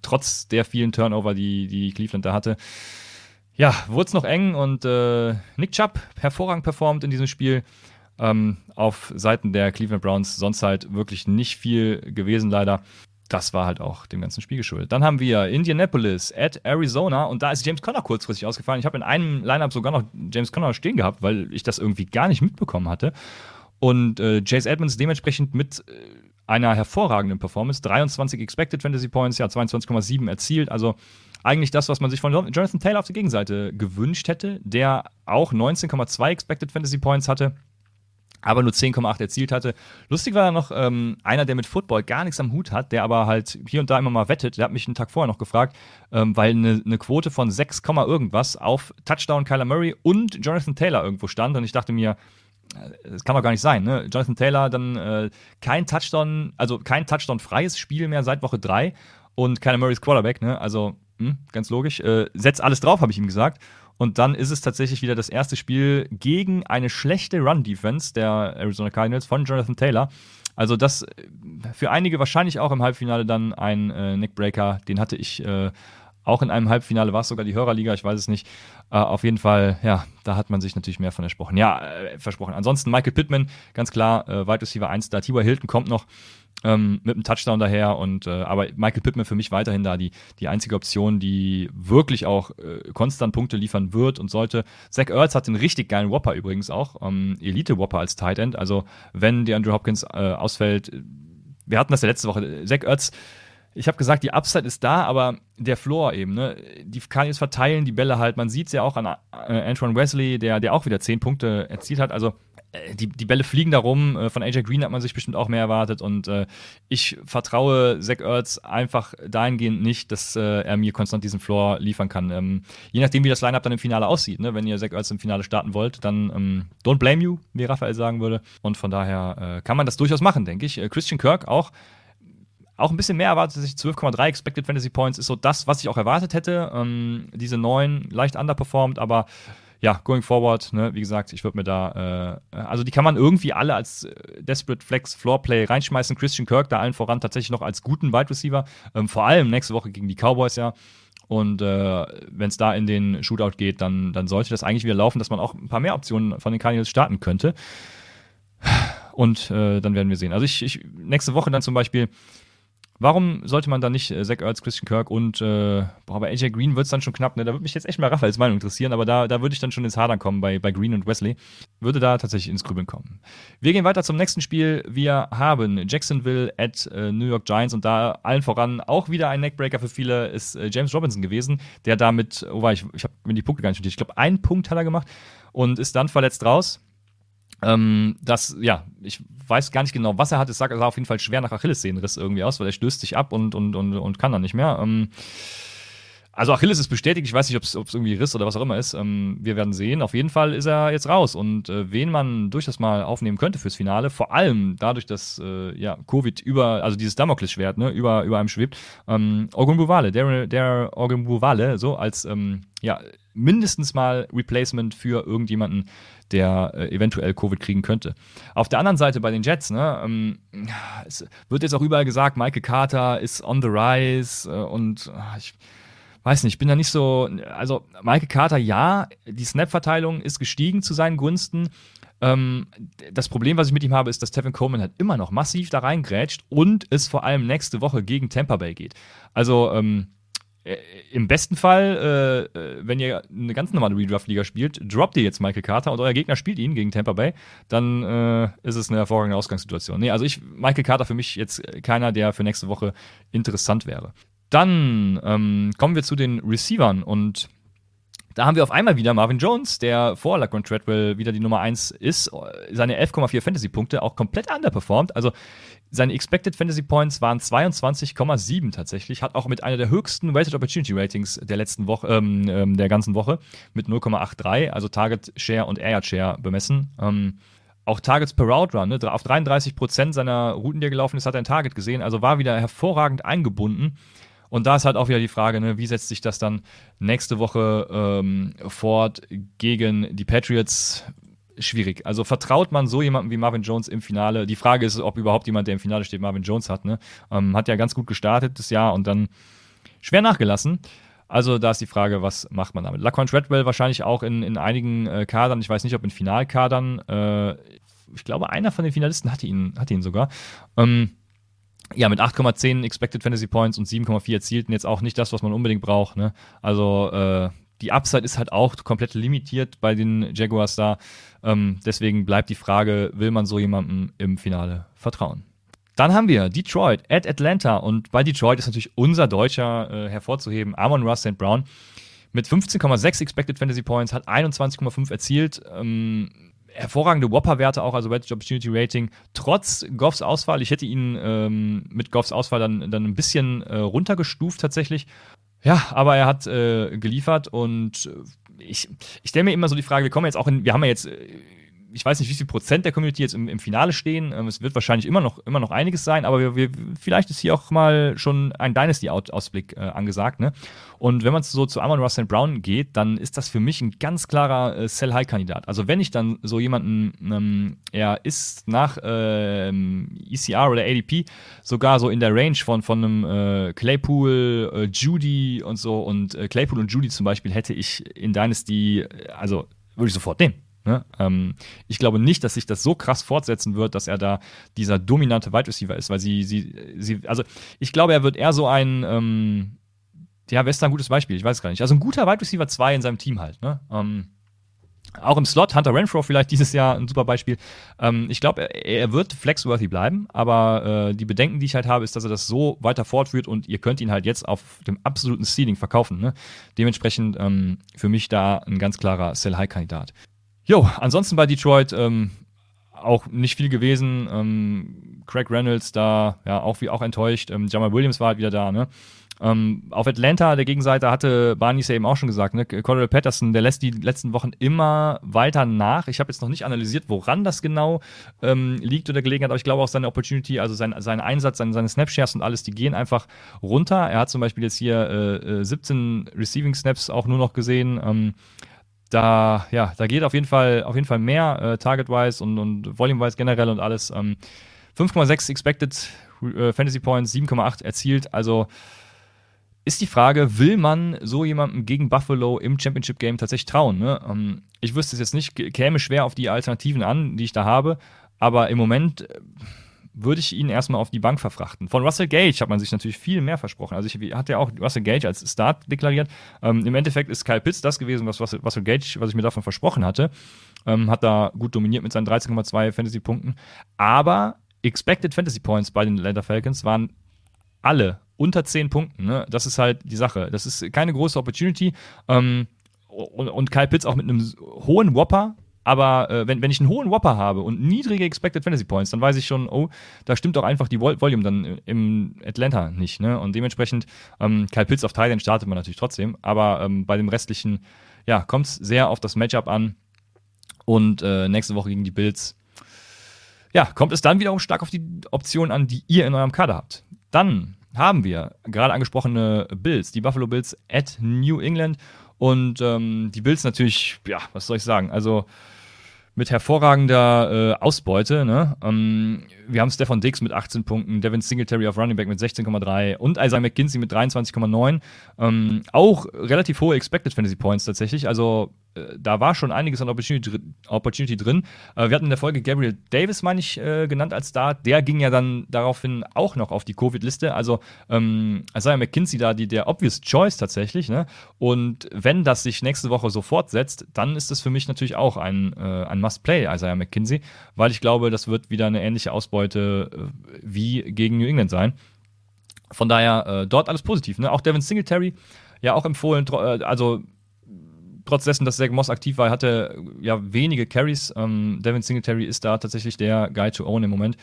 trotz der vielen Turnover, die, die Cleveland da hatte. Ja, wurde es noch eng und äh, Nick Chubb hervorragend performt in diesem Spiel. Ähm, auf Seiten der Cleveland Browns sonst halt wirklich nicht viel gewesen, leider. das war halt auch dem ganzen Spiel geschuldet. Dann haben wir Indianapolis at Arizona und da ist James Conner kurzfristig ausgefallen. Ich habe in einem Lineup sogar noch James Conner stehen gehabt, weil ich das irgendwie gar nicht mitbekommen hatte. Und äh, Chase Edmonds dementsprechend mit äh, einer hervorragenden Performance. 23 Expected Fantasy Points, ja, 22,7 erzielt. Also eigentlich das, was man sich von Jonathan Taylor auf der Gegenseite gewünscht hätte, der auch 19,2 Expected Fantasy Points hatte aber nur 10,8 erzielt hatte. Lustig war da noch ähm, einer, der mit Football gar nichts am Hut hat, der aber halt hier und da immer mal wettet. Der hat mich einen Tag vorher noch gefragt, ähm, weil eine, eine Quote von 6, irgendwas auf Touchdown Kyler Murray und Jonathan Taylor irgendwo stand. Und ich dachte mir, äh, das kann doch gar nicht sein, ne? Jonathan Taylor dann äh, kein Touchdown, also kein Touchdown-freies Spiel mehr seit Woche 3 und Kyler Murrays Quarterback, ne? Also, hm, ganz logisch. Äh, setz alles drauf, habe ich ihm gesagt. Und dann ist es tatsächlich wieder das erste Spiel gegen eine schlechte Run-Defense der Arizona Cardinals von Jonathan Taylor. Also das äh, für einige wahrscheinlich auch im Halbfinale dann ein äh, Neckbreaker. Den hatte ich äh, auch in einem Halbfinale, war es sogar die Hörerliga, ich weiß es nicht. Äh, auf jeden Fall, ja, da hat man sich natürlich mehr von versprochen. Ja, äh, versprochen. Ansonsten Michael Pittman, ganz klar, äh, Wide Receiver 1 da. T.Y. Hilton kommt noch ähm, mit einem Touchdown daher. Und äh, aber Michael Pittman für mich weiterhin da die, die einzige Option, die wirklich auch äh, konstant Punkte liefern wird und sollte. Zach Ertz hat den richtig geilen Whopper übrigens auch, ähm, Elite-Whopper als Tight End. Also wenn der Andrew Hopkins äh, ausfällt, wir hatten das ja letzte Woche, Zach Ertz ich habe gesagt, die Upside ist da, aber der Floor eben, ne? Die Cardinals verteilen die Bälle halt. Man sieht es ja auch an äh, Antoine Wesley, der, der auch wieder zehn Punkte erzielt hat. Also äh, die, die Bälle fliegen da rum. Äh, von AJ Green hat man sich bestimmt auch mehr erwartet. Und äh, ich vertraue Zach Ertz einfach dahingehend nicht, dass äh, er mir konstant diesen Floor liefern kann. Ähm, je nachdem, wie das Lineup dann im Finale aussieht. Ne? Wenn ihr Zach Ertz im Finale starten wollt, dann ähm, don't blame you, wie Raphael sagen würde. Und von daher äh, kann man das durchaus machen, denke ich. Christian Kirk auch auch ein bisschen mehr erwartet sich 12,3 Expected Fantasy Points ist so das, was ich auch erwartet hätte. Ähm, diese 9 leicht underperformed, aber ja, going forward, ne, wie gesagt, ich würde mir da, äh, also die kann man irgendwie alle als äh, Desperate Flex Floorplay reinschmeißen. Christian Kirk da allen voran tatsächlich noch als guten Wide Receiver, ähm, vor allem nächste Woche gegen die Cowboys ja. Und äh, wenn es da in den Shootout geht, dann, dann sollte das eigentlich wieder laufen, dass man auch ein paar mehr Optionen von den Cardinals starten könnte. Und äh, dann werden wir sehen. Also ich, ich nächste Woche dann zum Beispiel Warum sollte man dann nicht äh, Zach Ertz, Christian Kirk und äh, boah, bei AJ Green wird es dann schon knapp, ne? Da würde mich jetzt echt mal Raphaels Meinung interessieren, aber da, da würde ich dann schon ins Hadern kommen bei, bei Green und Wesley. Würde da tatsächlich ins Grübeln kommen. Wir gehen weiter zum nächsten Spiel. Wir haben Jacksonville at äh, New York Giants und da allen voran auch wieder ein Neckbreaker für viele ist äh, James Robinson gewesen, der damit, oh war ich, ich habe mir die Punkte gar nicht notiert, ich glaube, einen Punkt hat er gemacht und ist dann verletzt raus. Ähm, das, ja, ich weiß gar nicht genau, was er hat. Es sah auf jeden Fall schwer nach Achillessehnenriss irgendwie aus, weil er stößt sich ab und, und, und, und kann dann nicht mehr. Ähm, also Achilles ist bestätigt, ich weiß nicht, ob es irgendwie Riss oder was auch immer ist. Ähm, wir werden sehen. Auf jeden Fall ist er jetzt raus. Und äh, wen man durchaus mal aufnehmen könnte fürs Finale, vor allem dadurch, dass äh, ja, Covid über, also dieses Damoklesschwert, ne, über, über einem schwebt, ähm, Orgun Buvale, der, der Orgun Buvale, so als ja, mindestens mal Replacement für irgendjemanden, der äh, eventuell Covid kriegen könnte. Auf der anderen Seite bei den Jets, ne, ähm, es wird jetzt auch überall gesagt, Michael Carter ist on the rise äh, und äh, ich weiß nicht, ich bin da nicht so, also Michael Carter, ja, die Snap-Verteilung ist gestiegen zu seinen Gunsten. Ähm, das Problem, was ich mit ihm habe, ist, dass Tevin Coleman halt immer noch massiv da reingrätscht und es vor allem nächste Woche gegen Tampa Bay geht. Also, ähm, äh, im besten Fall, äh, äh, wenn ihr eine ganz normale Redraft-Liga spielt, droppt ihr jetzt Michael Carter und euer Gegner spielt ihn gegen Tampa Bay, dann äh, ist es eine hervorragende Ausgangssituation. Nee, also ich, Michael Carter für mich jetzt keiner, der für nächste Woche interessant wäre. Dann ähm, kommen wir zu den Receivern und da haben wir auf einmal wieder Marvin Jones, der vor Laquan Treadwell wieder die Nummer 1 ist, seine 11,4 Fantasy-Punkte auch komplett underperformed. Also seine Expected Fantasy Points waren 22,7 tatsächlich, hat auch mit einer der höchsten Weighted Opportunity Ratings der letzten Woche, ähm, ähm der ganzen Woche mit 0,83, also Target Share und Air Share bemessen. Ähm, auch Targets per Route Run, ne? auf 33% seiner Routen, die er gelaufen ist, hat er ein Target gesehen, also war wieder hervorragend eingebunden. Und da ist halt auch wieder die Frage, ne, wie setzt sich das dann nächste Woche ähm, fort gegen die Patriots? Schwierig. Also vertraut man so jemandem wie Marvin Jones im Finale? Die Frage ist, ob überhaupt jemand, der im Finale steht, Marvin Jones hat. Ne? Ähm, hat ja ganz gut gestartet das Jahr und dann schwer nachgelassen. Also da ist die Frage, was macht man damit? Laquan Treadwell wahrscheinlich auch in, in einigen äh, Kadern, ich weiß nicht, ob in Finalkadern. Äh, ich glaube, einer von den Finalisten hatte ihn, hatte ihn sogar. Ähm, ja, mit 8,10 Expected Fantasy Points und 7,4 erzielten jetzt auch nicht das, was man unbedingt braucht. Ne? Also äh, die Upside ist halt auch komplett limitiert bei den Jaguars da. Ähm, deswegen bleibt die Frage, will man so jemandem im Finale vertrauen? Dann haben wir Detroit at Atlanta und bei Detroit ist natürlich unser Deutscher äh, hervorzuheben, Amon Russ St. Brown. Mit 15,6 Expected Fantasy Points hat 21,5 erzielt. Ähm, hervorragende Whopper-Werte auch, also Wedge Opportunity Rating, trotz Goffs Ausfall. Ich hätte ihn ähm, mit Goffs Ausfall dann, dann ein bisschen äh, runtergestuft tatsächlich. Ja, aber er hat äh, geliefert und ich, ich stelle mir immer so die Frage, wir kommen jetzt auch in, wir haben ja jetzt äh, ich weiß nicht, wie viel Prozent der Community jetzt im, im Finale stehen. Ähm, es wird wahrscheinlich immer noch, immer noch einiges sein, aber wir, wir, vielleicht ist hier auch mal schon ein Dynasty-Ausblick äh, angesagt. Ne? Und wenn man so zu Amon Russell Brown geht, dann ist das für mich ein ganz klarer äh, Sell-High-Kandidat. Also wenn ich dann so jemanden, ähm, er ist nach ähm, ECR oder ADP sogar so in der Range von, von einem äh, Claypool, äh, Judy und so und äh, Claypool und Judy zum Beispiel hätte ich in Dynasty, äh, also würde ich sofort nehmen. Ne? Ähm, ich glaube nicht, dass sich das so krass fortsetzen wird, dass er da dieser dominante Wide Receiver ist, weil sie, sie, sie, also ich glaube, er wird eher so ein, ähm, ja, da ein gutes Beispiel? Ich weiß es gar nicht. Also ein guter Wide Receiver 2 in seinem Team halt, ne? Ähm, auch im Slot, Hunter Renfro vielleicht dieses Jahr ein super Beispiel. Ähm, ich glaube, er, er, wird flexworthy bleiben, aber äh, die Bedenken, die ich halt habe, ist, dass er das so weiter fortführt und ihr könnt ihn halt jetzt auf dem absoluten Ceiling verkaufen. Ne? Dementsprechend ähm, für mich da ein ganz klarer Sell-High-Kandidat. Jo, ansonsten bei Detroit ähm, auch nicht viel gewesen. Ähm, Craig Reynolds da, ja, auch wie auch enttäuscht. Ähm, Jamal Williams war halt wieder da, ne? Ähm, auf Atlanta, der Gegenseite, hatte Barney ja eben auch schon gesagt, ne? Cordell Patterson, der lässt die letzten Wochen immer weiter nach. Ich habe jetzt noch nicht analysiert, woran das genau ähm, liegt oder gelegen hat, aber ich glaube auch seine Opportunity, also sein, sein Einsatz, seine, seine Snapshares und alles, die gehen einfach runter. Er hat zum Beispiel jetzt hier äh, 17 äh, Receiving Snaps auch nur noch gesehen. Ähm, da, ja, da geht auf jeden Fall, auf jeden Fall mehr, äh, Target-wise und, und Volume-wise generell und alles. Ähm, 5,6 Expected äh, Fantasy Points, 7,8 erzielt. Also ist die Frage, will man so jemandem gegen Buffalo im Championship Game tatsächlich trauen? Ne? Ähm, ich wüsste es jetzt nicht, käme schwer auf die Alternativen an, die ich da habe, aber im Moment äh, würde ich ihn erstmal auf die Bank verfrachten. Von Russell Gage hat man sich natürlich viel mehr versprochen. Also ich hatte ja auch Russell Gage als Start deklariert. Ähm, Im Endeffekt ist Kyle Pitts das gewesen, was Russell, Russell Gage, was ich mir davon versprochen hatte. Ähm, hat da gut dominiert mit seinen 13,2 Fantasy-Punkten. Aber Expected Fantasy Points bei den Atlanta Falcons waren alle unter 10 Punkten. Ne? Das ist halt die Sache. Das ist keine große Opportunity. Ähm, und, und Kyle Pitts auch mit einem hohen Whopper aber äh, wenn, wenn ich einen hohen Whopper habe und niedrige Expected Fantasy Points, dann weiß ich schon, oh, da stimmt doch einfach die Vol Volume dann im Atlanta nicht. Ne? Und dementsprechend, ähm, Kyle Pitts auf Thailand startet man natürlich trotzdem, aber ähm, bei dem restlichen, ja, kommt es sehr auf das Matchup an. Und äh, nächste Woche gegen die Bills, ja, kommt es dann wiederum stark auf die Optionen an, die ihr in eurem Kader habt. Dann haben wir gerade angesprochene Bills, die Buffalo Bills at New England. Und ähm, die Bills natürlich, ja, was soll ich sagen? Also mit hervorragender äh, Ausbeute. Ne? Ähm, wir haben Stefan Dix mit 18 Punkten, Devin Singletary auf Running Back mit 16,3 und Isaiah McKinsey mit 23,9. Ähm, auch relativ hohe Expected Fantasy Points tatsächlich. Also da war schon einiges an Opportunity, Opportunity drin. Äh, wir hatten in der Folge Gabriel Davis, meine ich, äh, genannt als Start. Der ging ja dann daraufhin auch noch auf die Covid-Liste. Also ähm, Isaiah McKinsey da die, der obvious choice tatsächlich. Ne? Und wenn das sich nächste Woche so fortsetzt, dann ist das für mich natürlich auch ein, äh, ein Must-Play, Isaiah McKinsey, weil ich glaube, das wird wieder eine ähnliche Ausbeute äh, wie gegen New England sein. Von daher äh, dort alles positiv. Ne? Auch Devin Singletary ja auch empfohlen, also trotz dessen, dass Zach Moss aktiv war, hatte ja wenige Carries. Ähm, Devin Singletary ist da tatsächlich der Guy to own im Moment.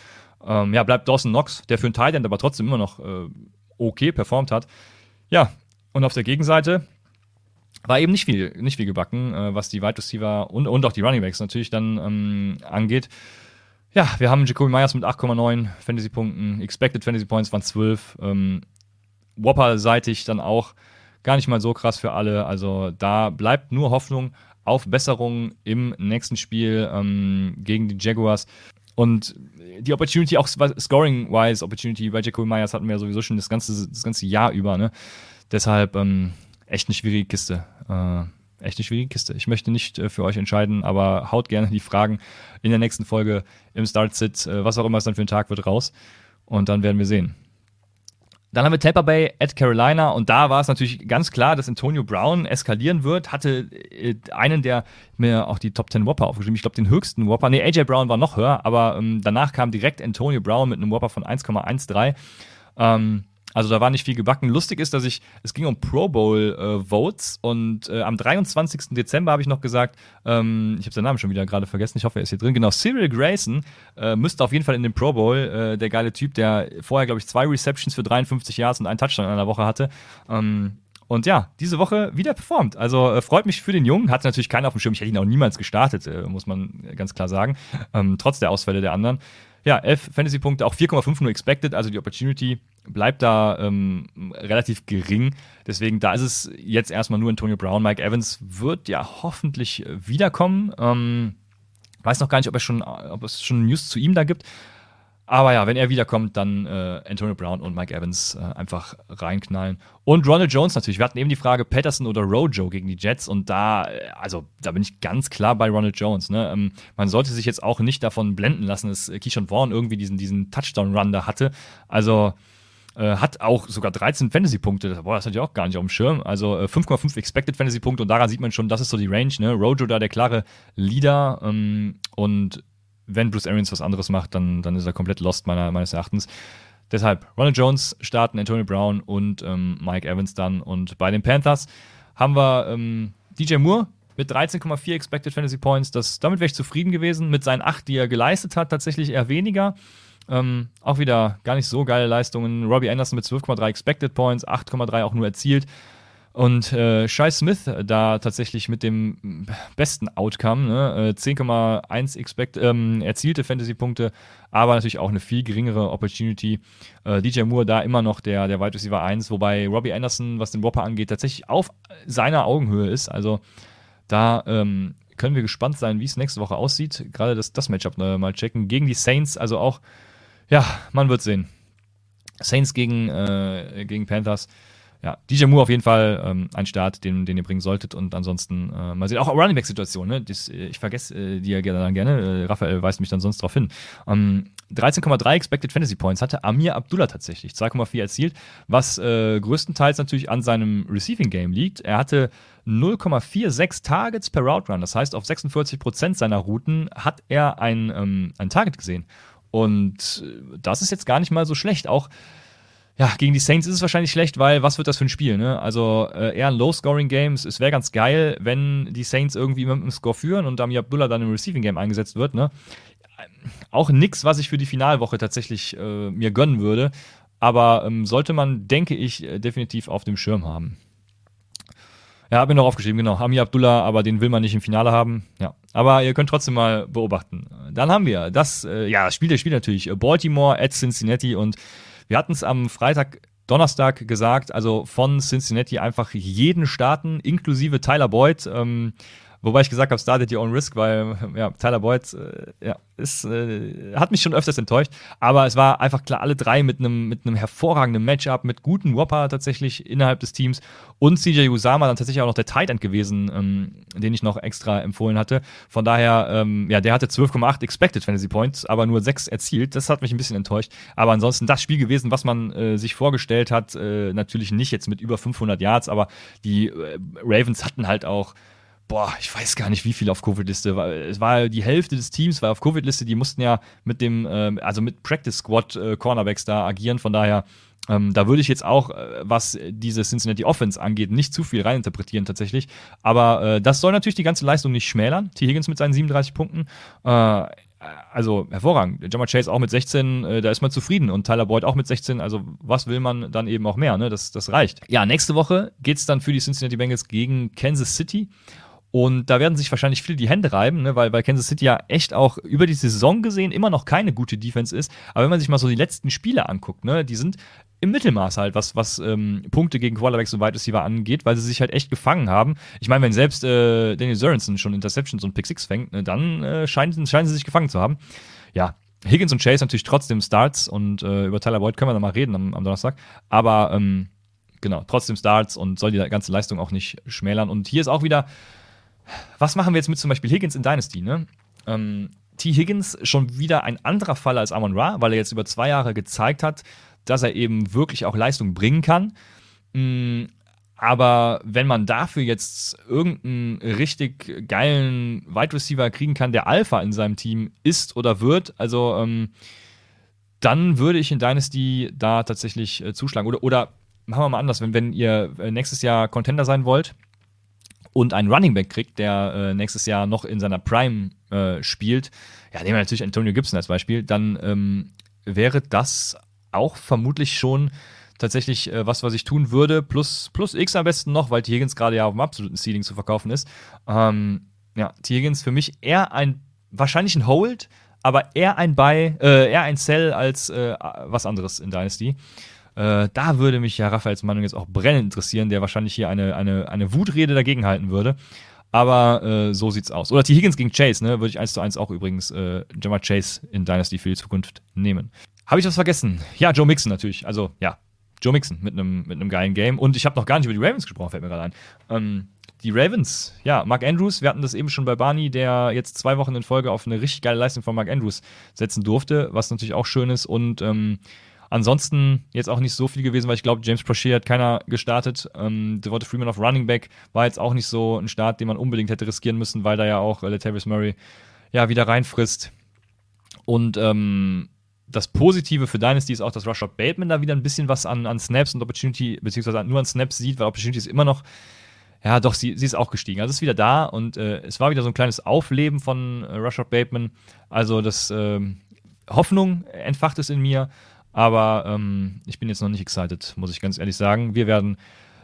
Ähm, ja, bleibt Dawson Knox, der für einen Tight End aber trotzdem immer noch äh, okay performt hat. Ja, und auf der Gegenseite war eben nicht viel, nicht viel gebacken, äh, was die Wide Receiver und, und auch die Running Backs natürlich dann ähm, angeht. Ja, wir haben Jacoby Myers mit 8,9 Fantasy-Punkten, Expected Fantasy Points waren 12. Ähm, Whopper-seitig dann auch gar nicht mal so krass für alle. Also da bleibt nur Hoffnung auf Besserung im nächsten Spiel ähm, gegen die Jaguars. Und die Opportunity, auch Scoring-wise Opportunity bei Jacoby Myers hatten wir ja sowieso schon das ganze, das ganze Jahr über. Ne? Deshalb ähm, echt eine schwierige Kiste. Äh, echt eine schwierige Kiste. Ich möchte nicht äh, für euch entscheiden, aber haut gerne die Fragen in der nächsten Folge im Start-Sit, äh, was auch immer es dann für ein Tag wird, raus. Und dann werden wir sehen. Dann haben wir Tampa Bay at Carolina und da war es natürlich ganz klar, dass Antonio Brown eskalieren wird. Hatte äh, einen, der mir auch die Top 10 Whopper aufgeschrieben, ich glaube den höchsten Whopper. Nee, AJ Brown war noch höher, aber ähm, danach kam direkt Antonio Brown mit einem Whopper von 1,13. Ähm, also da war nicht viel gebacken. Lustig ist, dass ich, es ging um Pro Bowl äh, Votes und äh, am 23. Dezember habe ich noch gesagt, ähm, ich habe seinen Namen schon wieder gerade vergessen, ich hoffe, er ist hier drin. Genau, Cyril Grayson äh, müsste auf jeden Fall in den Pro Bowl, äh, der geile Typ, der vorher, glaube ich, zwei Receptions für 53 Yards und einen Touchdown in einer Woche hatte. Ähm, und ja, diese Woche wieder performt. Also äh, freut mich für den Jungen. Hat natürlich keiner auf dem Schirm. Ich hätte ihn auch niemals gestartet, äh, muss man ganz klar sagen. Ähm, trotz der Ausfälle der anderen. Ja, 11 Fantasy-Punkte, auch 4,5 nur expected, also die Opportunity bleibt da ähm, relativ gering. Deswegen, da ist es jetzt erstmal nur Antonio Brown. Mike Evans wird ja hoffentlich wiederkommen. Ähm, weiß noch gar nicht, ob, er schon, ob es schon News zu ihm da gibt. Aber ja, wenn er wiederkommt, dann äh, Antonio Brown und Mike Evans äh, einfach reinknallen. Und Ronald Jones natürlich. Wir hatten eben die Frage Patterson oder Rojo gegen die Jets. Und da, äh, also da bin ich ganz klar bei Ronald Jones. Ne? Ähm, man sollte sich jetzt auch nicht davon blenden lassen, dass Keyshawn Vaughn irgendwie diesen, diesen Touchdown-Run da hatte. Also äh, hat auch sogar 13 Fantasy-Punkte. Boah, das hatte ich auch gar nicht auf dem Schirm. Also 5,5 äh, Expected Fantasy-Punkte und daran sieht man schon, das ist so die Range. Ne? Rojo da der klare Leader ähm, und wenn Bruce Arians was anderes macht, dann, dann ist er komplett lost, meiner, meines Erachtens. Deshalb Ronald Jones starten, Antonio Brown und ähm, Mike Evans dann. Und bei den Panthers haben wir ähm, DJ Moore mit 13,4 Expected Fantasy Points. Das, damit wäre ich zufrieden gewesen. Mit seinen 8, die er geleistet hat, tatsächlich eher weniger. Ähm, auch wieder gar nicht so geile Leistungen. Robbie Anderson mit 12,3 Expected Points, 8,3 auch nur erzielt. Und äh, Shai Smith da tatsächlich mit dem besten Outcome, ne? 10,1 äh, expect, ähm, erzielte Fantasy-Punkte, aber natürlich auch eine viel geringere Opportunity. Äh, DJ Moore da immer noch der, der Wide Receiver 1, wobei Robbie Anderson, was den Whopper angeht, tatsächlich auf seiner Augenhöhe ist. Also da ähm, können wir gespannt sein, wie es nächste Woche aussieht. Gerade das, das Matchup äh, mal checken. Gegen die Saints, also auch, ja, man wird sehen. Saints gegen, äh, gegen Panthers ja, DJ Moore auf jeden Fall ähm, ein Start, den, den ihr bringen solltet. Und ansonsten äh, mal sehen. Auch Running Back-Situation, ne? Das, äh, ich vergesse äh, die ja dann gerne. Äh, Raphael weist mich dann sonst darauf hin. Ähm, 13,3 Expected Fantasy Points hatte Amir Abdullah tatsächlich. 2,4 erzielt, was äh, größtenteils natürlich an seinem Receiving Game liegt. Er hatte 0,46 Targets per Route Run. Das heißt, auf 46% seiner Routen hat er ein, ähm, ein Target gesehen. Und äh, das ist jetzt gar nicht mal so schlecht. Auch ja, gegen die Saints ist es wahrscheinlich schlecht, weil was wird das für ein Spiel? Ne? Also äh, eher ein Low-Scoring-Game. Es wäre ganz geil, wenn die Saints irgendwie mit einem Score führen und Dami Abdullah dann im Receiving-Game eingesetzt wird. Ne? Auch nix, was ich für die Finalwoche tatsächlich äh, mir gönnen würde. Aber ähm, sollte man, denke ich, äh, definitiv auf dem Schirm haben. Ja, habe mir noch aufgeschrieben, genau. Ami Abdullah, aber den will man nicht im Finale haben. Ja. Aber ihr könnt trotzdem mal beobachten. Dann haben wir das, äh, ja, das Spiel der Spiel natürlich. Baltimore at Cincinnati und wir hatten es am Freitag, Donnerstag gesagt, also von Cincinnati einfach jeden starten, inklusive Tyler Boyd. Ähm, Wobei ich gesagt habe, startet your own risk, weil ja, Tyler Boyd äh, ja, ist, äh, hat mich schon öfters enttäuscht. Aber es war einfach klar, alle drei mit einem mit hervorragenden Matchup, mit guten Whopper tatsächlich innerhalb des Teams. Und CJ Usama dann tatsächlich auch noch der Tight End gewesen, ähm, den ich noch extra empfohlen hatte. Von daher, ähm, ja, der hatte 12,8 Expected Fantasy Points, aber nur 6 erzielt. Das hat mich ein bisschen enttäuscht. Aber ansonsten das Spiel gewesen, was man äh, sich vorgestellt hat. Äh, natürlich nicht jetzt mit über 500 Yards, aber die äh, Ravens hatten halt auch boah, ich weiß gar nicht, wie viel auf Covid-Liste. Es war die Hälfte des Teams war auf Covid-Liste, die mussten ja mit dem, äh, also mit Practice Squad äh, Cornerbacks da agieren. Von daher, ähm, da würde ich jetzt auch, äh, was diese Cincinnati Offense angeht, nicht zu viel reininterpretieren tatsächlich. Aber äh, das soll natürlich die ganze Leistung nicht schmälern. T. Higgins mit seinen 37 Punkten. Äh, also hervorragend. Jammer Chase auch mit 16, äh, da ist man zufrieden. Und Tyler Boyd auch mit 16. Also was will man dann eben auch mehr? Ne? Das, das reicht. Ja, nächste Woche geht es dann für die Cincinnati Bengals gegen Kansas City. Und da werden sich wahrscheinlich viele die Hände reiben, ne, weil, weil Kansas City ja echt auch über die Saison gesehen immer noch keine gute Defense ist. Aber wenn man sich mal so die letzten Spiele anguckt, ne, die sind im Mittelmaß halt, was, was ähm, Punkte gegen Quarterbacks und Wide Receiver angeht, weil sie sich halt echt gefangen haben. Ich meine, wenn selbst äh, Daniel Sorensen schon Interceptions und Pick Six fängt, ne, dann äh, scheinen, scheinen sie sich gefangen zu haben. Ja, Higgins und Chase natürlich trotzdem Starts und äh, über Tyler Boyd können wir dann mal reden am, am Donnerstag. Aber ähm, genau, trotzdem Starts und soll die ganze Leistung auch nicht schmälern. Und hier ist auch wieder was machen wir jetzt mit zum Beispiel Higgins in Dynasty, ne? Ähm, T. Higgins schon wieder ein anderer Fall als Amon Ra, weil er jetzt über zwei Jahre gezeigt hat, dass er eben wirklich auch Leistung bringen kann. Mm, aber wenn man dafür jetzt irgendeinen richtig geilen Wide Receiver kriegen kann, der Alpha in seinem Team ist oder wird, also ähm, dann würde ich in Dynasty da tatsächlich äh, zuschlagen. Oder, oder machen wir mal anders, wenn, wenn ihr äh, nächstes Jahr Contender sein wollt und einen Running Back kriegt, der äh, nächstes Jahr noch in seiner Prime äh, spielt, ja, nehmen wir natürlich Antonio Gibson als Beispiel, dann ähm, wäre das auch vermutlich schon tatsächlich äh, was, was ich tun würde, plus, plus X am besten noch, weil T. Higgins gerade ja auf dem absoluten Ceiling zu verkaufen ist. Ähm, ja, T. Higgins für mich eher ein, wahrscheinlich ein Hold, aber eher ein Buy, äh, eher ein Sell als äh, was anderes in Dynasty. Äh, da würde mich ja Raphaels Meinung jetzt auch brennend interessieren, der wahrscheinlich hier eine, eine, eine Wutrede dagegen halten würde. Aber äh, so sieht's aus. Oder T. Higgins gegen Chase, ne? Würde ich eins zu eins auch übrigens äh, Jamar Chase in Dynasty für die Zukunft nehmen. Habe ich was vergessen? Ja, Joe Mixon natürlich. Also, ja, Joe Mixon mit einem mit geilen Game. Und ich habe noch gar nicht über die Ravens gesprochen, fällt mir gerade ein. Ähm, die Ravens, ja, Mark Andrews, wir hatten das eben schon bei Barney, der jetzt zwei Wochen in Folge auf eine richtig geile Leistung von Mark Andrews setzen durfte, was natürlich auch schön ist. Und ähm, ansonsten jetzt auch nicht so viel gewesen, weil ich glaube, James Prochet hat keiner gestartet. Ähm, Devonta Freeman auf Running Back war jetzt auch nicht so ein Start, den man unbedingt hätte riskieren müssen, weil da ja auch äh, Latavius Murray ja wieder reinfrisst. Und ähm, das Positive für Dynasty ist auch, dass Rashad Bateman da wieder ein bisschen was an, an Snaps und Opportunity, beziehungsweise nur an Snaps sieht, weil Opportunity ist immer noch, ja doch, sie, sie ist auch gestiegen. Also ist wieder da und äh, es war wieder so ein kleines Aufleben von äh, Rashad Bateman. Also das äh, Hoffnung entfacht es in mir, aber ähm, ich bin jetzt noch nicht excited, muss ich ganz ehrlich sagen. Wir werden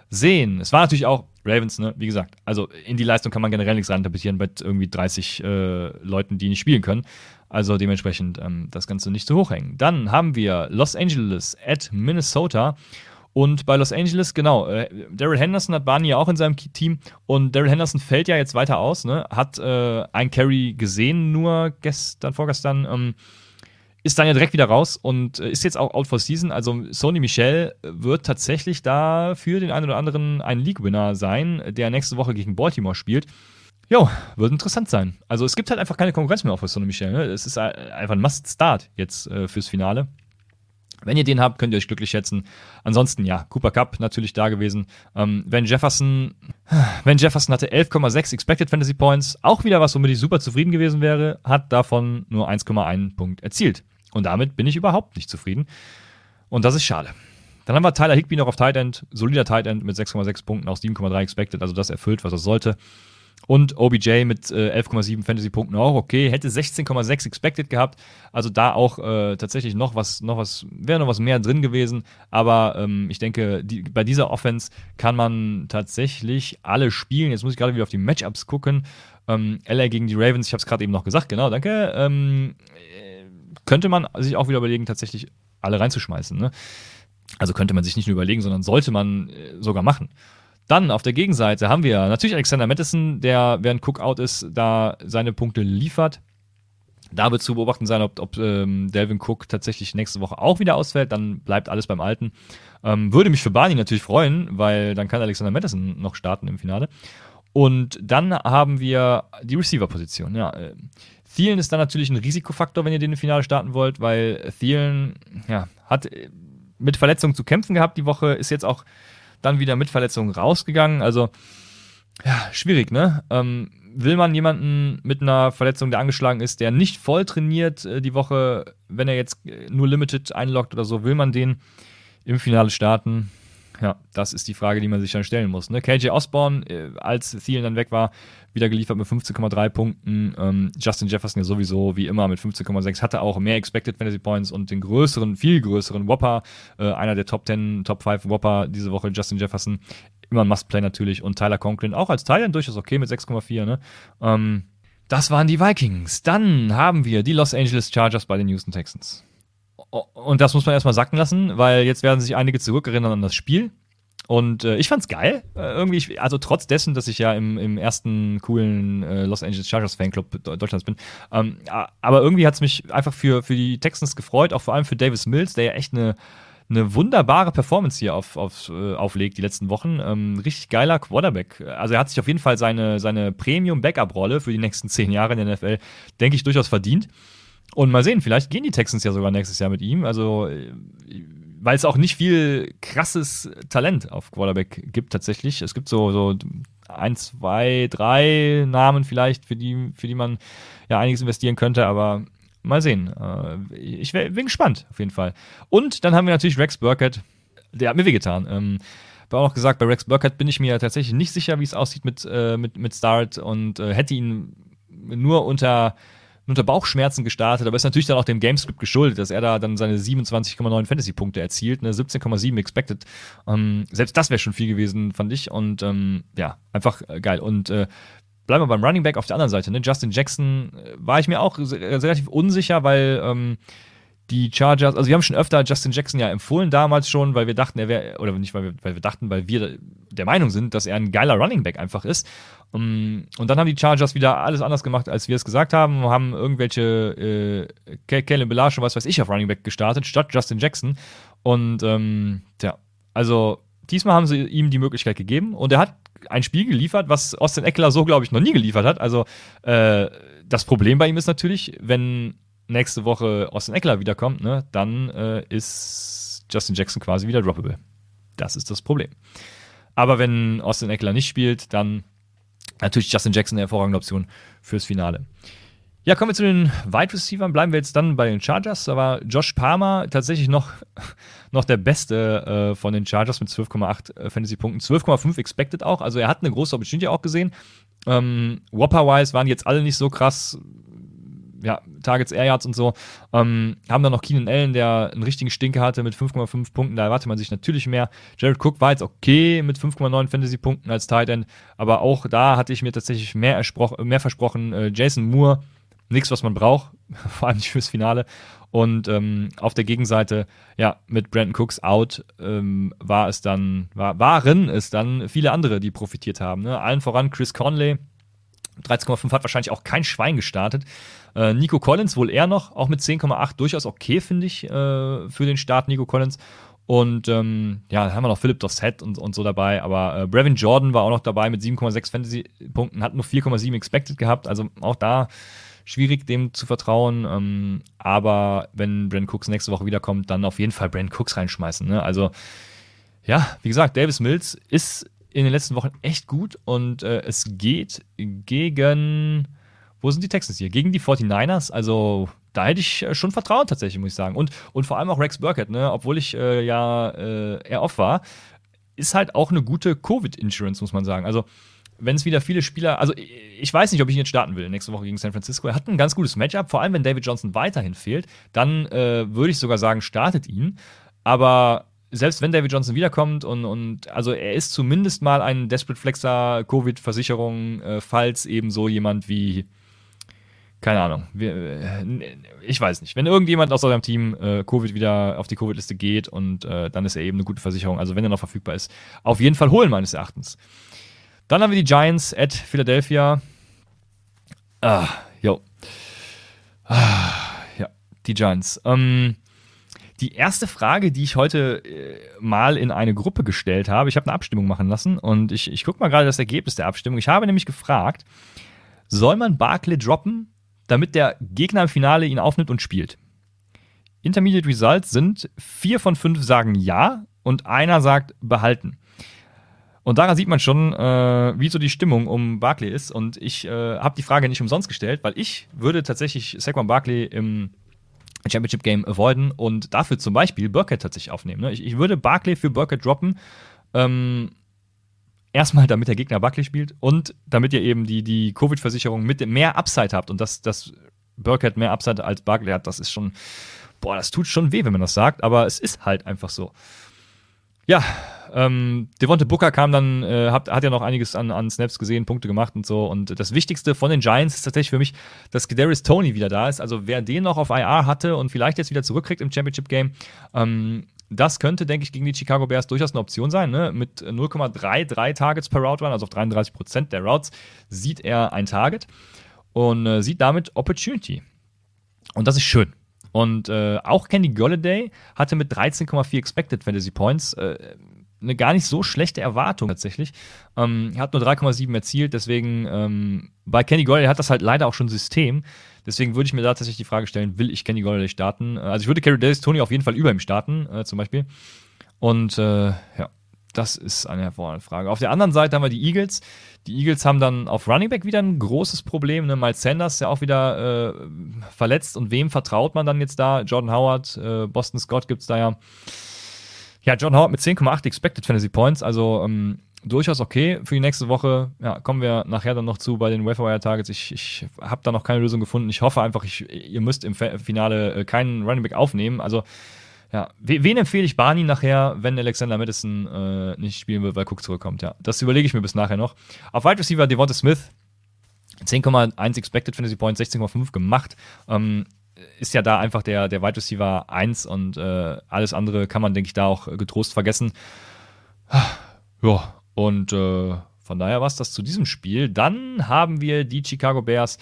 sehen. Es war natürlich auch Ravens, ne? wie gesagt. Also in die Leistung kann man generell nichts reininterpretieren bei irgendwie 30 äh, Leuten, die nicht spielen können. Also dementsprechend ähm, das Ganze nicht zu hoch hängen. Dann haben wir Los Angeles at Minnesota. Und bei Los Angeles, genau, äh, Daryl Henderson hat Barney ja auch in seinem Team und Daryl Henderson fällt ja jetzt weiter aus, ne? Hat äh, ein Carry gesehen, nur gestern, vorgestern, ähm, ist dann ja direkt wieder raus und äh, ist jetzt auch out for season. Also Sony Michel wird tatsächlich da für den einen oder anderen ein League-Winner sein, der nächste Woche gegen Baltimore spielt. Jo, wird interessant sein. Also es gibt halt einfach keine Konkurrenz mehr auf Sonny Michel. Ne? Es ist einfach ein Must-Start jetzt äh, fürs Finale. Wenn ihr den habt, könnt ihr euch glücklich schätzen. Ansonsten, ja, Cooper Cup natürlich da gewesen. Ähm, wenn Jefferson, wenn Jefferson hatte 11,6 Expected Fantasy Points, auch wieder was, womit ich super zufrieden gewesen wäre, hat davon nur 1,1 Punkt erzielt. Und damit bin ich überhaupt nicht zufrieden. Und das ist schade. Dann haben wir Tyler Higby noch auf Tight End, solider Tight End mit 6,6 Punkten aus 7,3 Expected, also das erfüllt, was er sollte. Und OBJ mit äh, 11,7 Fantasy-Punkten auch okay. Hätte 16,6 expected gehabt. Also da auch äh, tatsächlich noch was, noch was, wäre noch was mehr drin gewesen. Aber ähm, ich denke, die, bei dieser Offense kann man tatsächlich alle spielen. Jetzt muss ich gerade wieder auf die Matchups gucken. Ähm, LA gegen die Ravens, ich habe es gerade eben noch gesagt, genau, danke. Ähm, äh, könnte man sich auch wieder überlegen, tatsächlich alle reinzuschmeißen. Ne? Also könnte man sich nicht nur überlegen, sondern sollte man äh, sogar machen. Dann auf der Gegenseite haben wir natürlich Alexander Madison, der während Cookout ist, da seine Punkte liefert. Da wird zu beobachten sein, ob, ob ähm, Delvin Cook tatsächlich nächste Woche auch wieder ausfällt. Dann bleibt alles beim Alten. Ähm, würde mich für Barney natürlich freuen, weil dann kann Alexander Madison noch starten im Finale. Und dann haben wir die Receiver-Position. Ja, äh, Thielen ist dann natürlich ein Risikofaktor, wenn ihr den im Finale starten wollt, weil Thielen ja, hat äh, mit Verletzungen zu kämpfen gehabt die Woche, ist jetzt auch dann wieder mit Verletzungen rausgegangen. Also, ja, schwierig, ne? Ähm, will man jemanden mit einer Verletzung, der angeschlagen ist, der nicht voll trainiert äh, die Woche, wenn er jetzt äh, nur Limited einloggt oder so, will man den im Finale starten? Ja, das ist die Frage, die man sich dann stellen muss. Ne? KJ Osborne, äh, als Thielen dann weg war, wieder geliefert mit 15,3 Punkten. Ähm, Justin Jefferson ja sowieso wie immer mit 15,6 hatte auch mehr Expected Fantasy Points und den größeren, viel größeren Whopper. Äh, einer der Top 10, Top 5 Whopper diese Woche, Justin Jefferson. Immer ein Must-Play natürlich und Tyler Conklin auch als Thailand durchaus okay mit 6,4. Ne? Ähm, das waren die Vikings. Dann haben wir die Los Angeles Chargers bei den Houston Texans. Und das muss man erstmal sacken lassen, weil jetzt werden sich einige zurückerinnern an das Spiel. Und äh, ich fand's geil. Äh, irgendwie, also trotz dessen, dass ich ja im, im ersten coolen äh, Los Angeles Chargers Fanclub Deutschlands bin. Ähm, aber irgendwie hat's mich einfach für, für die Texans gefreut, auch vor allem für Davis Mills, der ja echt eine, eine wunderbare Performance hier auf, auf, äh, auflegt die letzten Wochen. Ähm, richtig geiler Quarterback. Also er hat sich auf jeden Fall seine, seine Premium-Backup-Rolle für die nächsten zehn Jahre in der NFL, denke ich, durchaus verdient. Und mal sehen, vielleicht gehen die Texans ja sogar nächstes Jahr mit ihm. Also, äh, weil es auch nicht viel krasses Talent auf Quarterback gibt tatsächlich. Es gibt so, so ein, zwei, drei Namen vielleicht, für die, für die man ja einiges investieren könnte, aber mal sehen. Äh, ich bin gespannt, auf jeden Fall. Und dann haben wir natürlich Rex Burkett, der hat mir wehgetan. Ähm, auch noch gesagt, bei Rex Burkett bin ich mir tatsächlich nicht sicher, wie es aussieht mit, äh, mit, mit Start und äh, hätte ihn nur unter unter Bauchschmerzen gestartet, aber ist natürlich dann auch dem Gamescript geschuldet, dass er da dann seine 27,9 Fantasy-Punkte erzielt, ne, 17,7 expected. Ähm, selbst das wäre schon viel gewesen, fand ich. Und ähm, ja, einfach äh, geil. Und äh, bleiben wir beim Running Back auf der anderen Seite. Ne? Justin Jackson äh, war ich mir auch relativ unsicher, weil ähm, die Chargers, also wir haben schon öfter Justin Jackson ja empfohlen damals schon, weil wir dachten, er wäre, oder nicht, weil wir, weil wir dachten, weil wir der Meinung sind, dass er ein geiler Running Back einfach ist. Und dann haben die Chargers wieder alles anders gemacht, als wir es gesagt haben, haben irgendwelche äh, Kellen Belage, was weiß ich, auf Running Back gestartet, statt Justin Jackson. Und ähm, ja, also diesmal haben sie ihm die Möglichkeit gegeben und er hat ein Spiel geliefert, was Austin Eckler so, glaube ich, noch nie geliefert hat. Also äh, das Problem bei ihm ist natürlich, wenn nächste Woche Austin Eckler wiederkommt, ne, dann äh, ist Justin Jackson quasi wieder droppable. Das ist das Problem. Aber wenn Austin Eckler nicht spielt, dann natürlich Justin Jackson eine hervorragende Option fürs Finale. Ja, kommen wir zu den Wide Receivers. Bleiben wir jetzt dann bei den Chargers. Da war Josh Palmer tatsächlich noch, noch der Beste äh, von den Chargers mit 12,8 äh, Fantasy-Punkten. 12,5 expected auch. Also er hat eine große Opportunity auch gesehen. Ähm, Whopper-wise waren jetzt alle nicht so krass ja, Targets, Air Yards und so. Ähm, haben dann noch Keenan Allen, der einen richtigen Stinker hatte mit 5,5 Punkten. Da erwartet man sich natürlich mehr. Jared Cook war jetzt okay mit 5,9 Fantasy-Punkten als Tight End, aber auch da hatte ich mir tatsächlich mehr, mehr versprochen. Äh, Jason Moore, nichts, was man braucht, vor allem nicht fürs Finale. Und ähm, auf der Gegenseite, ja, mit Brandon Cooks out, ähm, war es dann, war, waren es dann viele andere, die profitiert haben. Ne? Allen voran Chris Conley, 13,5 hat wahrscheinlich auch kein Schwein gestartet. Äh, Nico Collins wohl eher noch, auch mit 10,8 durchaus okay, finde ich, äh, für den Start Nico Collins. Und ähm, ja, dann haben wir noch Philip Dossett und, und so dabei. Aber äh, Brevin Jordan war auch noch dabei mit 7,6 Fantasy-Punkten, hat nur 4,7 expected gehabt. Also auch da schwierig, dem zu vertrauen. Ähm, aber wenn Brent Cooks nächste Woche wiederkommt, dann auf jeden Fall Brent Cooks reinschmeißen. Ne? Also ja, wie gesagt, Davis Mills ist in den letzten Wochen echt gut und äh, es geht gegen, wo sind die Texans hier? Gegen die 49ers, also da hätte ich äh, schon Vertrauen tatsächlich, muss ich sagen. Und, und vor allem auch Rex Burkett, ne? obwohl ich äh, ja äh, eher off war, ist halt auch eine gute Covid-Insurance, muss man sagen. Also wenn es wieder viele Spieler, also ich weiß nicht, ob ich ihn jetzt starten will nächste Woche gegen San Francisco. Er hat ein ganz gutes Matchup, vor allem wenn David Johnson weiterhin fehlt, dann äh, würde ich sogar sagen, startet ihn. Aber selbst wenn David Johnson wiederkommt und, und also er ist zumindest mal ein Desperate Flexer Covid-Versicherung, äh, falls eben so jemand wie keine Ahnung, wir, äh, ich weiß nicht. Wenn irgendjemand aus eurem Team äh, Covid wieder auf die Covid-Liste geht und äh, dann ist er eben eine gute Versicherung, also wenn er noch verfügbar ist, auf jeden Fall holen, meines Erachtens. Dann haben wir die Giants at Philadelphia. Ah, jo. Ah, ja, die Giants. Ähm, die erste Frage, die ich heute äh, mal in eine Gruppe gestellt habe, ich habe eine Abstimmung machen lassen und ich, ich gucke mal gerade das Ergebnis der Abstimmung. Ich habe nämlich gefragt, soll man Barkley droppen, damit der Gegner im Finale ihn aufnimmt und spielt? Intermediate Results sind, vier von fünf sagen ja und einer sagt behalten. Und daran sieht man schon, äh, wie so die Stimmung um Barkley ist. Und ich äh, habe die Frage nicht umsonst gestellt, weil ich würde tatsächlich Saquon Barkley im Championship Game avoiden und dafür zum Beispiel Burkett tatsächlich aufnehmen. Ne? Ich, ich, würde Barkley für Burkett droppen. Ähm, erstmal, damit der Gegner Barkley spielt und damit ihr eben die, die Covid-Versicherung mit mehr Upside habt und dass, dass Burkett mehr Upside als Barkley hat, das ist schon, boah, das tut schon weh, wenn man das sagt, aber es ist halt einfach so. Ja, ähm, Devonte Booker kam dann, äh, hat, hat ja noch einiges an, an Snaps gesehen, Punkte gemacht und so. Und das Wichtigste von den Giants ist tatsächlich für mich, dass Kadarius Tony wieder da ist. Also wer den noch auf IR hatte und vielleicht jetzt wieder zurückkriegt im Championship Game, ähm, das könnte, denke ich, gegen die Chicago Bears durchaus eine Option sein. Ne? Mit 0,33 Targets per Route Run, also auf 33 Prozent der Routes, sieht er ein Target und äh, sieht damit Opportunity. Und das ist schön. Und äh, auch Kenny Golladay hatte mit 13,4 Expected Fantasy Points äh, eine gar nicht so schlechte Erwartung tatsächlich. Ähm, er hat nur 3,7 erzielt, deswegen ähm, bei Kenny Golladay hat das halt leider auch schon System. Deswegen würde ich mir da tatsächlich die Frage stellen, will ich Kenny Golladay starten? Also ich würde Kerry Davis Tony auf jeden Fall über ihm starten, äh, zum Beispiel. Und äh, ja, das ist eine hervorragende Frage. Auf der anderen Seite haben wir die Eagles. Die Eagles haben dann auf Running Back wieder ein großes Problem. Ne? Miles Sanders ist ja auch wieder äh, verletzt. Und wem vertraut man dann jetzt da? Jordan Howard, äh, Boston Scott gibt es da ja. Ja, Jordan Howard mit 10,8 Expected Fantasy Points. Also ähm, durchaus okay für die nächste Woche. Ja, kommen wir nachher dann noch zu bei den Wire Targets. Ich, ich habe da noch keine Lösung gefunden. Ich hoffe einfach, ich, ihr müsst im Finale äh, keinen Running Back aufnehmen. Also ja, wen empfehle ich Barney nachher, wenn Alexander Madison äh, nicht spielen will, weil Cook zurückkommt? Ja, das überlege ich mir bis nachher noch. Auf Wide Receiver Devonta Smith, 10,1 Expected Fantasy Points, 16,5 gemacht. Ähm, ist ja da einfach der, der Wide Receiver 1 und äh, alles andere kann man, denke ich, da auch getrost vergessen. Ja, und äh, von daher war es das zu diesem Spiel. Dann haben wir die Chicago Bears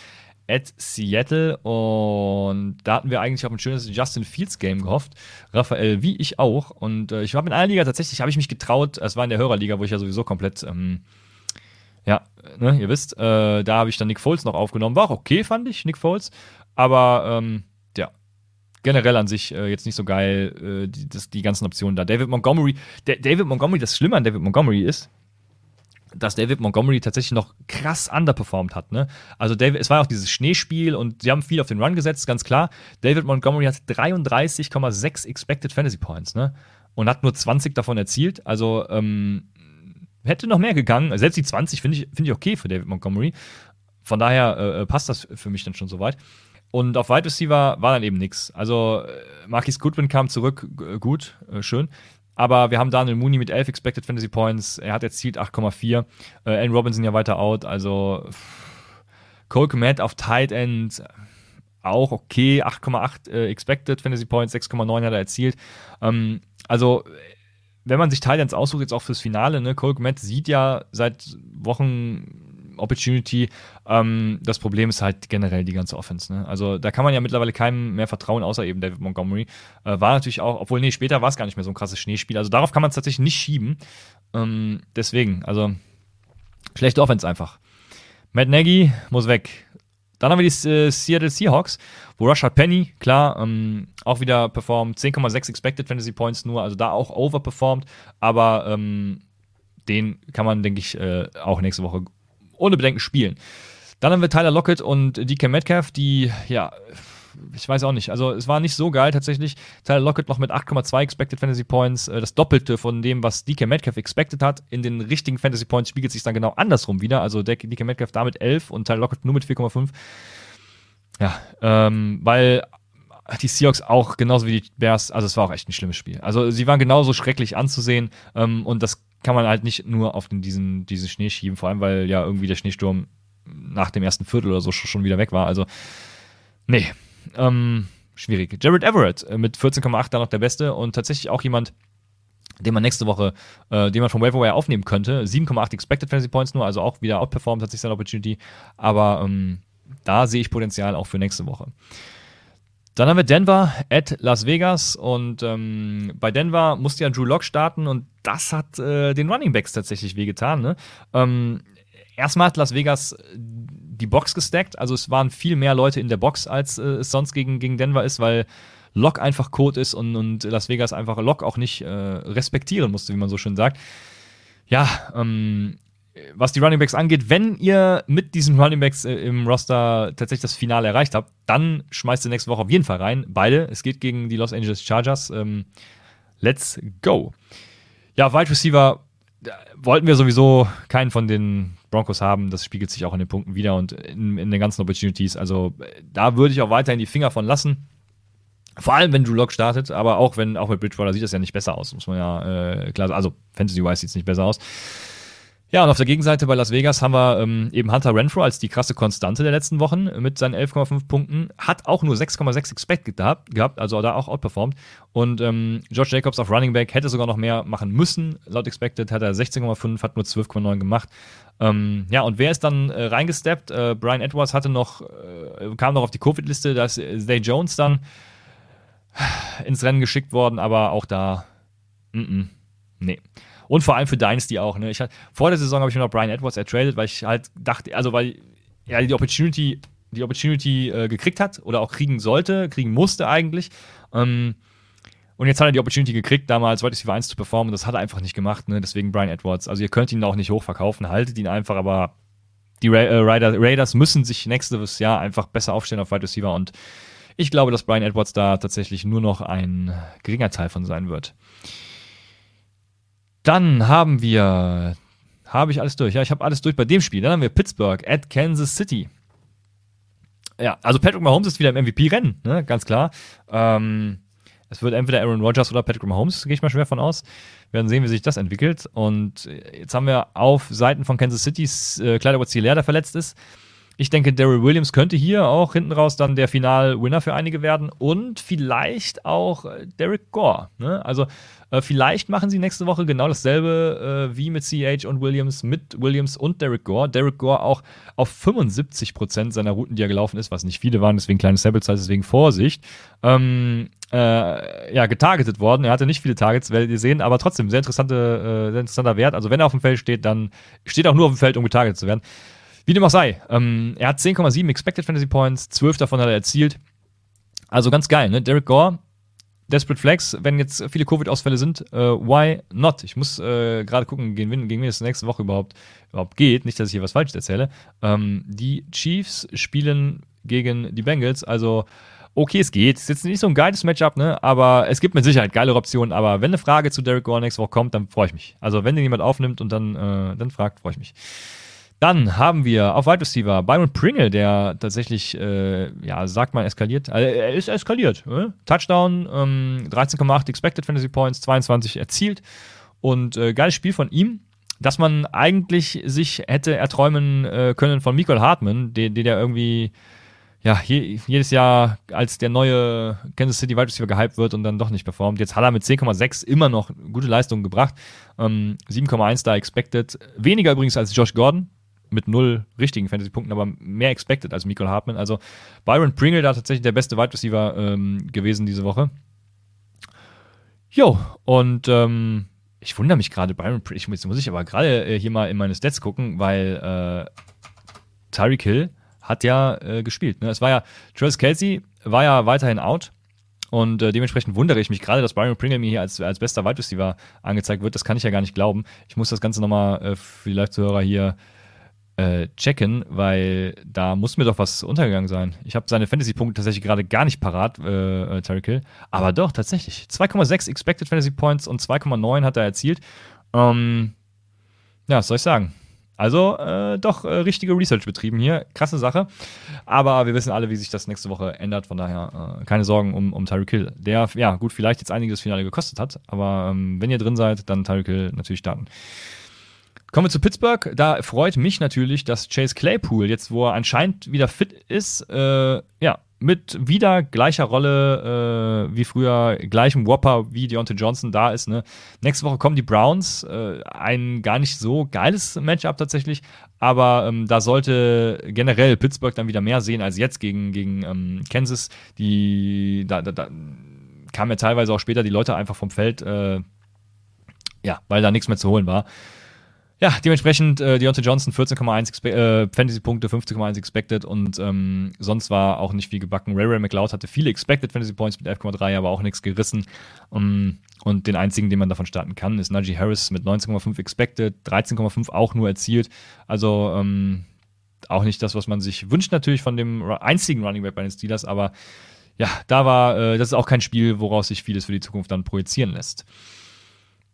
at Seattle und da hatten wir eigentlich auf ein schönes Justin Fields Game gehofft. Raphael, wie ich auch. Und äh, ich habe in einer Liga tatsächlich, habe ich mich getraut, es war in der Hörerliga, wo ich ja sowieso komplett, ähm, ja, ne, ihr wisst, äh, da habe ich dann Nick Foles noch aufgenommen. War auch okay, fand ich, Nick Foles. Aber, ähm, generell an sich äh, jetzt nicht so geil, äh, die, das, die ganzen Optionen da. David Montgomery, der, David Montgomery, das Schlimme an David Montgomery ist, dass David Montgomery tatsächlich noch krass underperformed hat. Ne? Also David, es war auch dieses Schneespiel und sie haben viel auf den Run gesetzt, ganz klar. David Montgomery hat 33,6 Expected Fantasy Points ne? und hat nur 20 davon erzielt. Also ähm, hätte noch mehr gegangen. Selbst die 20 finde ich, find ich okay für David Montgomery. Von daher äh, passt das für mich dann schon soweit. Und auf Wide Receiver war dann eben nichts. Also äh, Marquis Goodwin kam zurück, gut, äh, schön. Aber wir haben Daniel Mooney mit 11 Expected Fantasy Points. Er hat erzielt 8,4. Äh, Allen Robinson ja weiter out. Also Cole Komet auf Tight End auch okay. 8,8 äh, Expected Fantasy Points, 6,9 hat er erzielt. Ähm, also wenn man sich Tight Ends aussucht, jetzt auch fürs Finale, ne, Cole Komet sieht ja seit Wochen Opportunity. Ähm, das Problem ist halt generell die ganze Offense. Ne? Also da kann man ja mittlerweile keinem mehr vertrauen, außer eben David Montgomery. Äh, war natürlich auch, obwohl, nee, später war es gar nicht mehr so ein krasses Schneespiel. Also darauf kann man es tatsächlich nicht schieben. Ähm, deswegen, also schlechte Offense einfach. Matt Nagy muss weg. Dann haben wir die äh, Seattle Seahawks, wo Rashad Penny, klar, ähm, auch wieder performt. 10,6 Expected Fantasy Points nur, also da auch overperformed. Aber ähm, den kann man, denke ich, äh, auch nächste Woche ohne Bedenken spielen. Dann haben wir Tyler Lockett und DK Metcalf, die, ja, ich weiß auch nicht. Also es war nicht so geil tatsächlich. Tyler Lockett noch mit 8,2 Expected Fantasy Points, äh, das Doppelte von dem, was DK Metcalf expected hat. In den richtigen Fantasy Points spiegelt sich dann genau andersrum wieder. Also DK Metcalf damit 11 und Tyler Lockett nur mit 4,5. Ja, ähm, weil die Seahawks auch genauso wie die Bears, also es war auch echt ein schlimmes Spiel. Also sie waren genauso schrecklich anzusehen ähm, und das kann man halt nicht nur auf den, diesen, diesen Schnee schieben, vor allem weil ja irgendwie der Schneesturm nach dem ersten Viertel oder so schon wieder weg war. Also, nee, ähm, schwierig. Jared Everett äh, mit 14,8 da noch der Beste und tatsächlich auch jemand, den man nächste Woche, äh, den man vom Waverwire aufnehmen könnte. 7,8 Expected Fantasy Points nur, also auch wieder outperformed hat sich seine Opportunity. Aber ähm, da sehe ich Potenzial auch für nächste Woche. Dann haben wir Denver at Las Vegas und ähm, bei Denver musste ja Drew Lock starten und das hat äh, den Running Backs tatsächlich wehgetan. Ne? Ähm, erstmal hat Las Vegas die Box gestackt, also es waren viel mehr Leute in der Box, als äh, es sonst gegen, gegen Denver ist, weil Lock einfach Code ist und, und Las Vegas einfach Lock auch nicht äh, respektieren musste, wie man so schön sagt. Ja, ähm, was die Runningbacks angeht, wenn ihr mit diesen Runningbacks äh, im Roster tatsächlich das Finale erreicht habt, dann schmeißt ihr nächste Woche auf jeden Fall rein. Beide. Es geht gegen die Los Angeles Chargers. Ähm, let's go. Ja, Wide Receiver wollten wir sowieso keinen von den Broncos haben. Das spiegelt sich auch in den Punkten wieder und in, in den ganzen Opportunities. Also da würde ich auch weiterhin die Finger von lassen. Vor allem, wenn Drew Lock startet, aber auch wenn, auch mit Bridgewater sieht das ja nicht besser aus, muss man ja äh, klar sagen. Also, Fantasy-wise sieht es nicht besser aus. Ja, und auf der Gegenseite bei Las Vegas haben wir ähm, eben Hunter Renfro als die krasse Konstante der letzten Wochen mit seinen 11,5 Punkten. Hat auch nur 6,6 Expect gehabt, gehabt, also da auch outperformed. Und ähm, George Jacobs auf Running Back hätte sogar noch mehr machen müssen. Laut Expected hat er 16,5, hat nur 12,9 gemacht. Ähm, ja, und wer ist dann äh, reingesteppt? Äh, Brian Edwards hatte noch, äh, kam noch auf die Covid-Liste, da ist Zay Jones dann ins Rennen geschickt worden, aber auch da, mm -mm, nee. Und vor allem für Dynasty auch. Ne? Ich, vor der Saison habe ich mir noch Brian Edwards ertradet, weil ich halt dachte, also weil er die Opportunity, die Opportunity äh, gekriegt hat oder auch kriegen sollte, kriegen musste eigentlich. Ähm, und jetzt hat er die Opportunity gekriegt, damals Wide Receiver 1 zu performen. Das hat er einfach nicht gemacht. Ne? Deswegen Brian Edwards. Also ihr könnt ihn auch nicht hochverkaufen. Haltet ihn einfach, aber die Ra äh, Raiders müssen sich nächstes Jahr einfach besser aufstellen auf Wide Receiver. Und ich glaube, dass Brian Edwards da tatsächlich nur noch ein geringer Teil von sein wird. Dann haben wir, habe ich alles durch? Ja, ich habe alles durch bei dem Spiel. Dann haben wir Pittsburgh at Kansas City. Ja, also Patrick Mahomes ist wieder im MVP-Rennen, ne? ganz klar. Ähm, es wird entweder Aaron Rodgers oder Patrick Mahomes, gehe ich mal schwer von aus. Wir werden sehen, wie sich das entwickelt. Und jetzt haben wir auf Seiten von Kansas City's äh, Hilaire, der verletzt ist. Ich denke, Daryl Williams könnte hier auch hinten raus dann der Final-Winner für einige werden und vielleicht auch äh, Derek Gore. Ne? Also äh, vielleicht machen sie nächste Woche genau dasselbe äh, wie mit CH und Williams, mit Williams und Derek Gore. Derek Gore auch auf 75% seiner Routen, die er gelaufen ist, was nicht viele waren, deswegen kleine Sample Size, deswegen Vorsicht. Ähm, äh, ja, getargetet worden. Er hatte nicht viele Targets, werdet ihr sehen, aber trotzdem sehr, interessante, äh, sehr interessanter Wert. Also wenn er auf dem Feld steht, dann steht er auch nur auf dem Feld, um getargetet zu werden. Wie dem auch sei, ähm, er hat 10,7 Expected Fantasy Points, 12 davon hat er erzielt. Also ganz geil, ne? Derek Gore Desperate Flex, wenn jetzt viele Covid-Ausfälle sind, äh, why not? Ich muss äh, gerade gucken, gegen wen, gegen wen es nächste Woche überhaupt, überhaupt geht. Nicht, dass ich hier was Falsches erzähle. Ähm, die Chiefs spielen gegen die Bengals, also okay, es geht. Ist jetzt nicht so ein geiles Matchup, ne? Aber es gibt mit Sicherheit geilere Optionen. Aber wenn eine Frage zu Derek Gore nächste Woche kommt, dann freue ich mich. Also wenn den jemand aufnimmt und dann, äh, dann fragt, freue ich mich. Dann haben wir auf Wide Receiver Byron Pringle, der tatsächlich, äh, ja, sagt man, eskaliert. Also er ist eskaliert. Äh? Touchdown, ähm, 13,8 Expected Fantasy Points, 22 erzielt. Und äh, geiles Spiel von ihm, dass man eigentlich sich hätte erträumen äh, können von Michael Hartman, den, den der irgendwie ja, je, jedes Jahr als der neue Kansas City Wide Receiver gehypt wird und dann doch nicht performt. Jetzt hat er mit 10,6 immer noch gute Leistungen gebracht. Ähm, 7,1 da expected. Weniger übrigens als Josh Gordon, mit null richtigen Fantasy-Punkten, aber mehr expected als Michael Hartman. Also Byron Pringle da tatsächlich der beste Wide Receiver ähm, gewesen diese Woche. Jo, und ähm, ich wundere mich gerade, Byron Pringle, jetzt muss ich aber gerade äh, hier mal in meine Stats gucken, weil äh, Tyreek Hill hat ja äh, gespielt. Ne? Es war ja, Travis Kelsey war ja weiterhin out. Und äh, dementsprechend wundere ich mich gerade, dass Byron Pringle mir hier als, als bester Wide Receiver angezeigt wird. Das kann ich ja gar nicht glauben. Ich muss das Ganze nochmal äh, für die Live-Zuhörer hier äh, checken, weil da muss mir doch was untergegangen sein. Ich habe seine Fantasy-Punkte tatsächlich gerade gar nicht parat, äh, äh Tyreek Hill. Aber doch, tatsächlich. 2,6 Expected Fantasy Points und 2,9 hat er erzielt. Ähm, ja, was soll ich sagen? Also äh, doch äh, richtige Research betrieben hier. Krasse Sache. Aber wir wissen alle, wie sich das nächste Woche ändert. Von daher äh, keine Sorgen um, um Tyreek Hill. Der, ja, gut, vielleicht jetzt einiges Finale gekostet hat. Aber ähm, wenn ihr drin seid, dann Tyreek Hill natürlich starten. Kommen wir zu Pittsburgh. Da freut mich natürlich, dass Chase Claypool jetzt, wo er anscheinend wieder fit ist, äh, ja, mit wieder gleicher Rolle äh, wie früher, gleichem Whopper wie Deontay Johnson da ist. Ne? Nächste Woche kommen die Browns. Äh, ein gar nicht so geiles Matchup tatsächlich, aber ähm, da sollte generell Pittsburgh dann wieder mehr sehen als jetzt gegen, gegen ähm, Kansas. Die, da, da, da kamen ja teilweise auch später die Leute einfach vom Feld, äh, ja, weil da nichts mehr zu holen war. Ja, dementsprechend äh, Deontay Johnson 14,1 äh, Fantasy-Punkte, 50,1 expected und ähm, sonst war auch nicht viel gebacken. Ray Ray McLeod hatte viele expected Fantasy-Points mit 11,3, aber auch nichts gerissen. Um, und den einzigen, den man davon starten kann, ist Najee Harris mit 19,5 expected, 13,5 auch nur erzielt. Also ähm, auch nicht das, was man sich wünscht natürlich von dem einzigen Running Back bei den Steelers, aber ja, da war, äh, das ist auch kein Spiel, woraus sich vieles für die Zukunft dann projizieren lässt.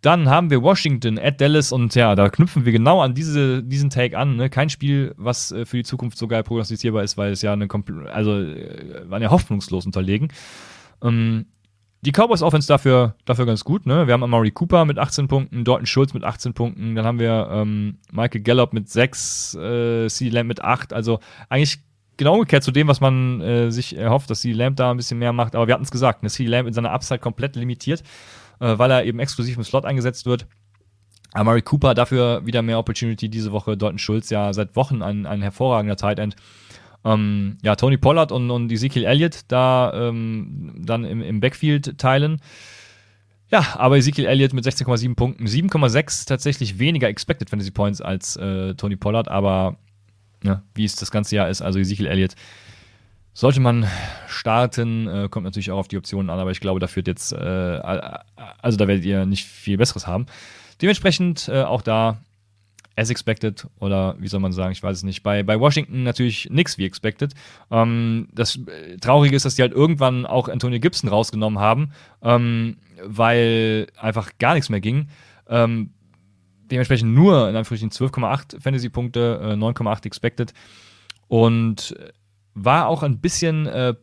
Dann haben wir Washington at Dallas und ja, da knüpfen wir genau an diese, diesen Take an. Ne? Kein Spiel, was äh, für die Zukunft so geil prognostizierbar ist, weil es ja eine also äh, waren ja hoffnungslos unterlegen. Ähm, die Cowboys Offense dafür, dafür ganz gut. Ne? Wir haben Amari Cooper mit 18 Punkten, Dalton Schulz mit 18 Punkten, dann haben wir ähm, Michael Gallup mit 6, äh, C. Lamb mit 8. Also eigentlich genau umgekehrt zu dem, was man äh, sich erhofft, dass C. Lamb da ein bisschen mehr macht. Aber wir hatten es gesagt, ne? C. Lamb in seiner Upside komplett limitiert äh, weil er eben exklusiv im Slot eingesetzt wird. Amari Cooper dafür wieder mehr Opportunity diese Woche. Dalton Schulz ja seit Wochen ein, ein hervorragender Tight End. ähm, ja, Tony Pollard und, und Ezekiel Elliott da ähm, dann im, im Backfield teilen. Ja, aber Ezekiel Elliott mit 16,7 Punkten, 7,6 tatsächlich weniger Expected Fantasy Points als äh, Tony Pollard, aber ja, wie es das ganze Jahr ist, also Ezekiel Elliott sollte man starten, äh, kommt natürlich auch auf die Optionen an, aber ich glaube, da führt jetzt, äh, also da werdet ihr nicht viel Besseres haben. Dementsprechend äh, auch da as expected oder wie soll man sagen, ich weiß es nicht. Bei, bei Washington natürlich nichts wie expected. Ähm, das äh, Traurige ist, dass die halt irgendwann auch Antonio Gibson rausgenommen haben, ähm, weil einfach gar nichts mehr ging. Ähm, dementsprechend nur in Anführungsstrichen 12,8 Fantasy-Punkte, äh, 9,8 expected. Und war auch ein bisschen, äh,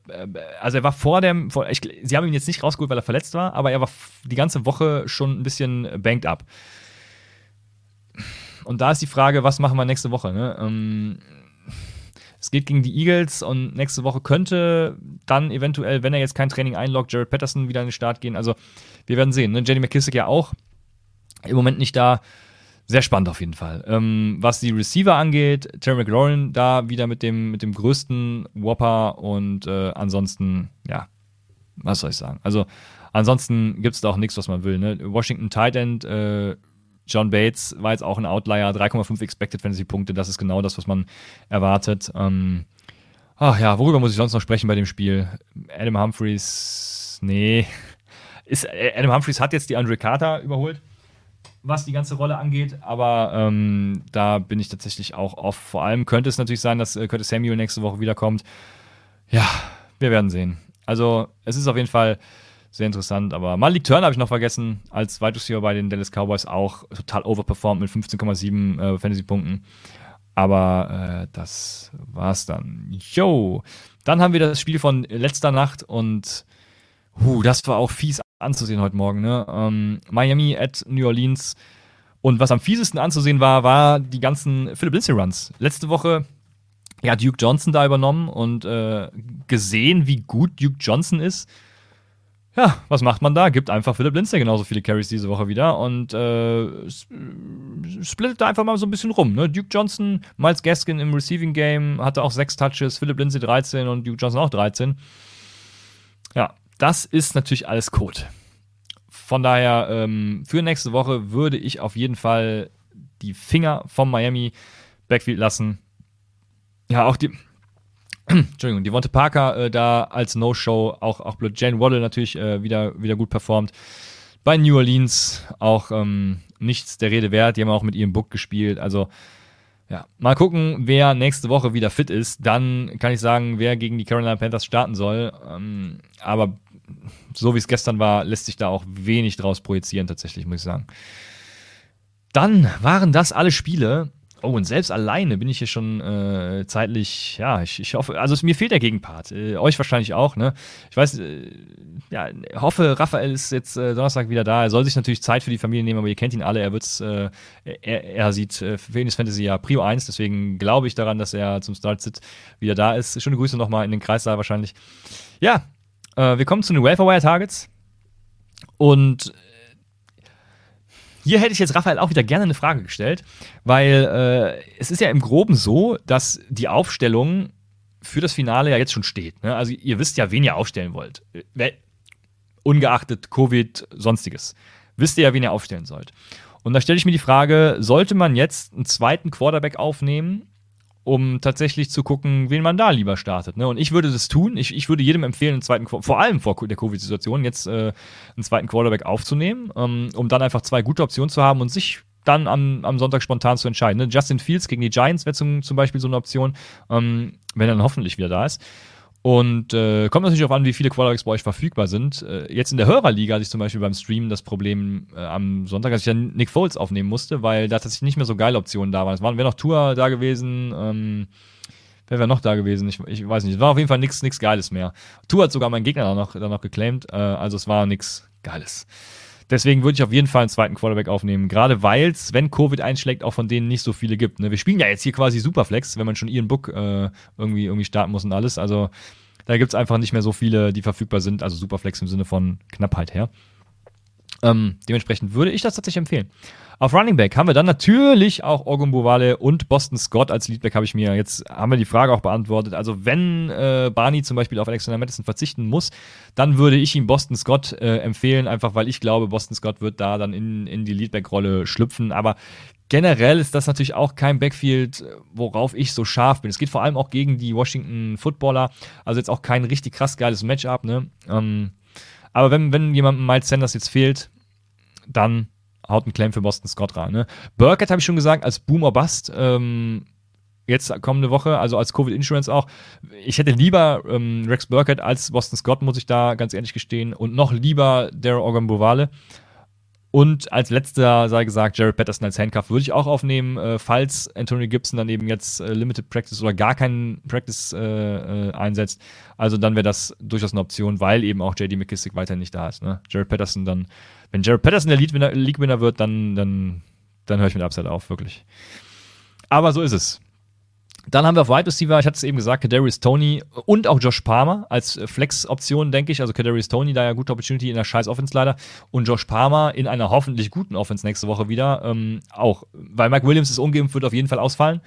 also er war vor dem, vor, ich, sie haben ihn jetzt nicht rausgeholt, weil er verletzt war, aber er war die ganze Woche schon ein bisschen banked up. Und da ist die Frage, was machen wir nächste Woche? Ne? Ähm, es geht gegen die Eagles und nächste Woche könnte dann eventuell, wenn er jetzt kein Training einloggt, Jared Patterson wieder in den Start gehen. Also wir werden sehen. Ne? Jenny McKissick ja auch im Moment nicht da. Sehr spannend auf jeden Fall. Ähm, was die Receiver angeht, Terry McLaurin da wieder mit dem, mit dem größten Whopper und äh, ansonsten, ja, was soll ich sagen? Also, ansonsten gibt es da auch nichts, was man will. Ne? Washington Tight End, äh, John Bates war jetzt auch ein Outlier, 3,5 Expected Fantasy Punkte, das ist genau das, was man erwartet. Ähm, ach ja, worüber muss ich sonst noch sprechen bei dem Spiel? Adam Humphreys, nee. Ist, Adam Humphreys hat jetzt die Andre Carter überholt was die ganze Rolle angeht, aber ähm, da bin ich tatsächlich auch off. Vor allem könnte es natürlich sein, dass äh, Curtis Samuel nächste Woche wiederkommt. Ja, wir werden sehen. Also, es ist auf jeden Fall sehr interessant, aber Malik Turner habe ich noch vergessen, als Wide Receiver bei den Dallas Cowboys auch total overperformed mit 15,7 äh, Fantasy-Punkten. Aber äh, das war's dann. Yo! Dann haben wir das Spiel von letzter Nacht und huh, das war auch fies anzusehen heute Morgen. Ne? Ähm, Miami at New Orleans. Und was am fiesesten anzusehen war, war die ganzen Philip Lindsay Runs. Letzte Woche ja, Duke Johnson da übernommen und äh, gesehen, wie gut Duke Johnson ist. Ja, was macht man da? Gibt einfach Philip Lindsay genauso viele Carries diese Woche wieder und äh, splittet da einfach mal so ein bisschen rum. Ne? Duke Johnson, Miles Gaskin im Receiving Game hatte auch sechs Touches, Philip Lindsay 13 und Duke Johnson auch 13. Ja, das ist natürlich alles Code. Von daher, ähm, für nächste Woche würde ich auf jeden Fall die Finger vom Miami Backfield lassen. Ja, auch die. Entschuldigung, die Wonte Parker äh, da als No-Show, auch, auch Jane Waddle natürlich äh, wieder, wieder gut performt. Bei New Orleans auch ähm, nichts der Rede wert. Die haben auch mit ihrem Book gespielt. Also, ja, mal gucken, wer nächste Woche wieder fit ist. Dann kann ich sagen, wer gegen die Carolina Panthers starten soll. Ähm, aber so wie es gestern war, lässt sich da auch wenig draus projizieren, tatsächlich, muss ich sagen. Dann waren das alle Spiele. Oh, und selbst alleine bin ich hier schon äh, zeitlich, ja, ich, ich hoffe, also es, mir fehlt der Gegenpart. Äh, euch wahrscheinlich auch, ne? Ich weiß, äh, ja, hoffe, Raphael ist jetzt äh, Donnerstag wieder da. Er soll sich natürlich Zeit für die Familie nehmen, aber ihr kennt ihn alle. Er wird's, äh, er, er sieht äh, ist Fantasy ja Prio 1, deswegen glaube ich daran, dass er zum Start-Sit wieder da ist. Schöne Grüße nochmal in den Kreissaal wahrscheinlich. Ja, äh, wir kommen zu den Welfare Wire Targets. Und äh, hier hätte ich jetzt Raphael auch wieder gerne eine Frage gestellt, weil äh, es ist ja im Groben so, dass die Aufstellung für das Finale ja jetzt schon steht. Ne? Also ihr wisst ja, wen ihr aufstellen wollt. Ungeachtet Covid, sonstiges. Wisst ihr ja, wen ihr aufstellen sollt. Und da stelle ich mir die Frage, sollte man jetzt einen zweiten Quarterback aufnehmen um tatsächlich zu gucken, wen man da lieber startet. Ne? Und ich würde das tun. Ich, ich würde jedem empfehlen, einen zweiten, vor allem vor der Covid-Situation, jetzt äh, einen zweiten Quarterback aufzunehmen, ähm, um dann einfach zwei gute Optionen zu haben und sich dann am, am Sonntag spontan zu entscheiden. Ne? Justin Fields gegen die Giants wäre zum, zum Beispiel so eine Option, ähm, wenn er dann hoffentlich wieder da ist. Und äh, kommt natürlich auch an, wie viele Quarterbacks bei euch verfügbar sind. Äh, jetzt in der Hörerliga hatte ich zum Beispiel beim Stream das Problem äh, am Sonntag, dass ich dann Nick Foles aufnehmen musste, weil da tatsächlich nicht mehr so geile Optionen da waren. Es waren wäre noch Tour da gewesen, ähm, wer wäre noch da gewesen? Ich, ich weiß nicht. Es war auf jeden Fall nichts Geiles mehr. Tour hat sogar meinen Gegner dann noch, dann noch geclaimed, äh, also es war nichts Geiles. Deswegen würde ich auf jeden Fall einen zweiten Quarterback aufnehmen. Gerade weil es, wenn Covid einschlägt, auch von denen nicht so viele gibt. Ne? Wir spielen ja jetzt hier quasi Superflex, wenn man schon ihren Book äh, irgendwie, irgendwie starten muss und alles. Also da gibt es einfach nicht mehr so viele, die verfügbar sind. Also Superflex im Sinne von Knappheit her. Ähm, dementsprechend würde ich das tatsächlich empfehlen. Auf Running Back haben wir dann natürlich auch Orgun Bovale und Boston Scott als Leadback habe ich mir jetzt, haben wir die Frage auch beantwortet. Also wenn äh, Barney zum Beispiel auf Alexander Madison verzichten muss, dann würde ich ihm Boston Scott äh, empfehlen, einfach weil ich glaube, Boston Scott wird da dann in, in die Leadback-Rolle schlüpfen. Aber generell ist das natürlich auch kein Backfield, worauf ich so scharf bin. Es geht vor allem auch gegen die Washington Footballer. Also jetzt auch kein richtig krass geiles Matchup, ne? Ähm, aber wenn, wenn jemandem Miles Sanders jetzt fehlt, dann haut ein Claim für Boston Scott rein. Ne? Burkett habe ich schon gesagt, als Boom or Bust. Ähm, jetzt kommende Woche, also als Covid Insurance auch. Ich hätte lieber ähm, Rex Burkett als Boston Scott, muss ich da ganz ehrlich gestehen. Und noch lieber Daryl Ogunbowale. Und als letzter sei gesagt, Jared Patterson als Handcuff würde ich auch aufnehmen, äh, falls Anthony Gibson dann eben jetzt äh, Limited Practice oder gar keinen Practice äh, äh einsetzt. Also dann wäre das durchaus eine Option, weil eben auch JD McKissick weiterhin nicht da ist. Ne? Jared Patterson dann, wenn Jared Patterson der League-Winner wird, dann, dann, dann höre ich mit Upside auf, wirklich. Aber so ist es. Dann haben wir auf Wide Receiver, ich hatte es eben gesagt, Kadarius Tony und auch Josh Palmer als Flex-Option, denke ich. Also Kadarius Tony, da ja gute Opportunity in der scheiß Offense leider. Und Josh Palmer in einer hoffentlich guten Offense nächste Woche wieder. Ähm, auch, weil Mike Williams ist ungeimpft, wird auf jeden Fall ausfallen.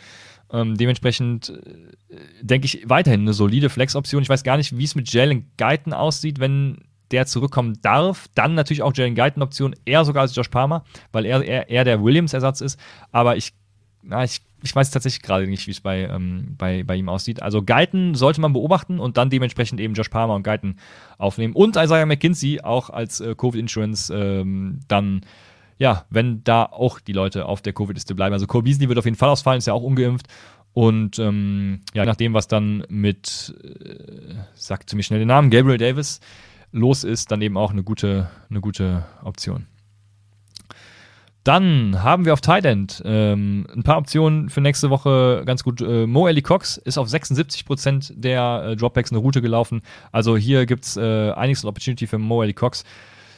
Ähm, dementsprechend äh, denke ich weiterhin eine solide Flex-Option. Ich weiß gar nicht, wie es mit Jalen Guyton aussieht, wenn der zurückkommen darf. Dann natürlich auch Jalen Guyton-Option, eher sogar als Josh Palmer, weil er eher der Williams-Ersatz ist. Aber ich, na, ich ich weiß tatsächlich gerade nicht, wie es bei, ähm, bei, bei ihm aussieht. Also Guyton sollte man beobachten und dann dementsprechend eben Josh Palmer und Guyton aufnehmen. Und Isaiah McKinsey auch als äh, Covid-Insurance ähm, dann, ja, wenn da auch die Leute auf der Covid-Liste bleiben. Also Cole Beasley wird auf jeden Fall ausfallen, ist ja auch ungeimpft. Und ähm, ja, nachdem, was dann mit, äh, sagt mir schnell den Namen, Gabriel Davis los ist, dann eben auch eine gute, eine gute Option. Dann haben wir auf Tight End ähm, ein paar Optionen für nächste Woche ganz gut. Äh, Mo Ellie Cox ist auf 76% der äh, Dropbacks eine Route gelaufen. Also hier gibt es äh, einiges an Opportunity für Mo Ellie Cox.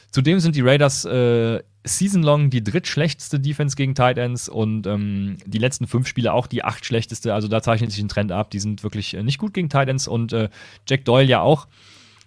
Zudem sind die Raiders äh, season-long die drittschlechteste Defense gegen Tight Ends und ähm, die letzten fünf Spiele auch die acht schlechteste. Also da zeichnet sich ein Trend ab. Die sind wirklich äh, nicht gut gegen Tight Ends und äh, Jack Doyle ja auch.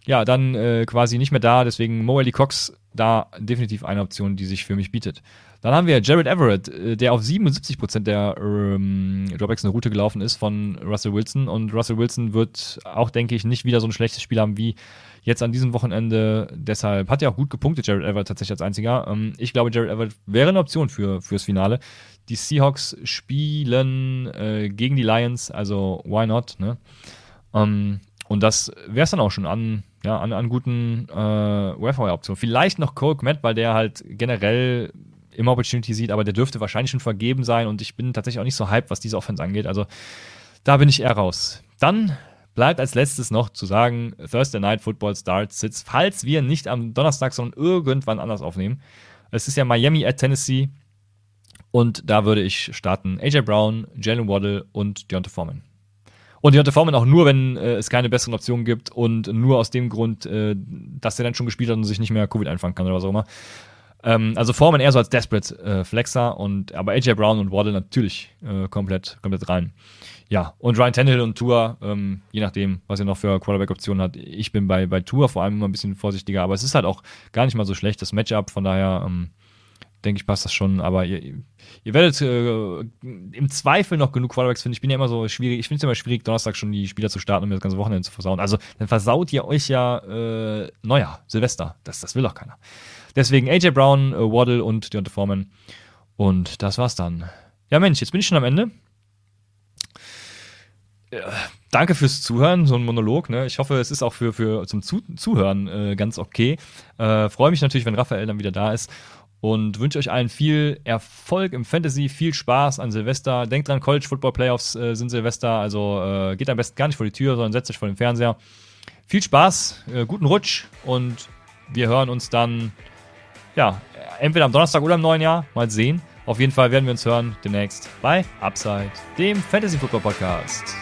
Ja, dann äh, quasi nicht mehr da. Deswegen Mo Ellie Cox da definitiv eine Option, die sich für mich bietet. Dann haben wir Jared Everett, äh, der auf 77% der ähm, Dropbacks eine Route gelaufen ist von Russell Wilson. Und Russell Wilson wird auch, denke ich, nicht wieder so ein schlechtes Spiel haben wie jetzt an diesem Wochenende. Deshalb hat er auch gut gepunktet, Jared Everett tatsächlich als einziger. Ähm, ich glaube, Jared Everett wäre eine Option für, fürs Finale. Die Seahawks spielen äh, gegen die Lions, also why not? Ne? Ähm, und das wäre es dann auch schon an, ja, an, an guten äh, Wayfire-Optionen. Vielleicht noch Cole Kmet, weil der halt generell immer Opportunity sieht, aber der dürfte wahrscheinlich schon vergeben sein und ich bin tatsächlich auch nicht so hyped, was diese Offense angeht. Also da bin ich eher raus. Dann bleibt als letztes noch zu sagen, Thursday Night Football starts sitzt, falls wir nicht am Donnerstag, sondern irgendwann anders aufnehmen. Es ist ja Miami at Tennessee und da würde ich starten AJ Brown, Jalen Waddle und Deontay Foreman. Und Deontay Foreman auch nur, wenn äh, es keine besseren Optionen gibt und nur aus dem Grund, äh, dass er dann schon gespielt hat und sich nicht mehr Covid einfangen kann oder was auch immer. Ähm, also Foreman eher so als Desperate äh, Flexer und aber AJ Brown und Waddle natürlich äh, komplett, komplett rein. Ja, und Ryan Tannehill und Tour, ähm, je nachdem, was er noch für Quarterback-Optionen hat. Ich bin bei, bei Tour vor allem immer ein bisschen vorsichtiger, aber es ist halt auch gar nicht mal so schlecht, das Matchup, von daher ähm, denke ich, passt das schon. Aber ihr, ihr werdet äh, im Zweifel noch genug Quarterbacks finden. Ich bin ja immer so schwierig, ich finde es immer schwierig, Donnerstag schon die Spieler zu starten, um das ganze Wochenende zu versauen. Also dann versaut ihr euch ja äh, Neujahr, Silvester. Das, das will doch keiner. Deswegen AJ Brown, äh, Waddle und Deontay Foreman. Und das war's dann. Ja, Mensch, jetzt bin ich schon am Ende. Ja, danke fürs Zuhören, so ein Monolog. Ne? Ich hoffe, es ist auch für, für zum Zu Zuhören äh, ganz okay. Äh, Freue mich natürlich, wenn Raphael dann wieder da ist. Und wünsche euch allen viel Erfolg im Fantasy, viel Spaß an Silvester. Denkt dran, College Football Playoffs äh, sind Silvester, also äh, geht am besten gar nicht vor die Tür, sondern setzt euch vor den Fernseher. Viel Spaß, äh, guten Rutsch und wir hören uns dann ja, entweder am Donnerstag oder im neuen Jahr. Mal sehen. Auf jeden Fall werden wir uns hören demnächst bei Upside, dem Fantasy Football Podcast.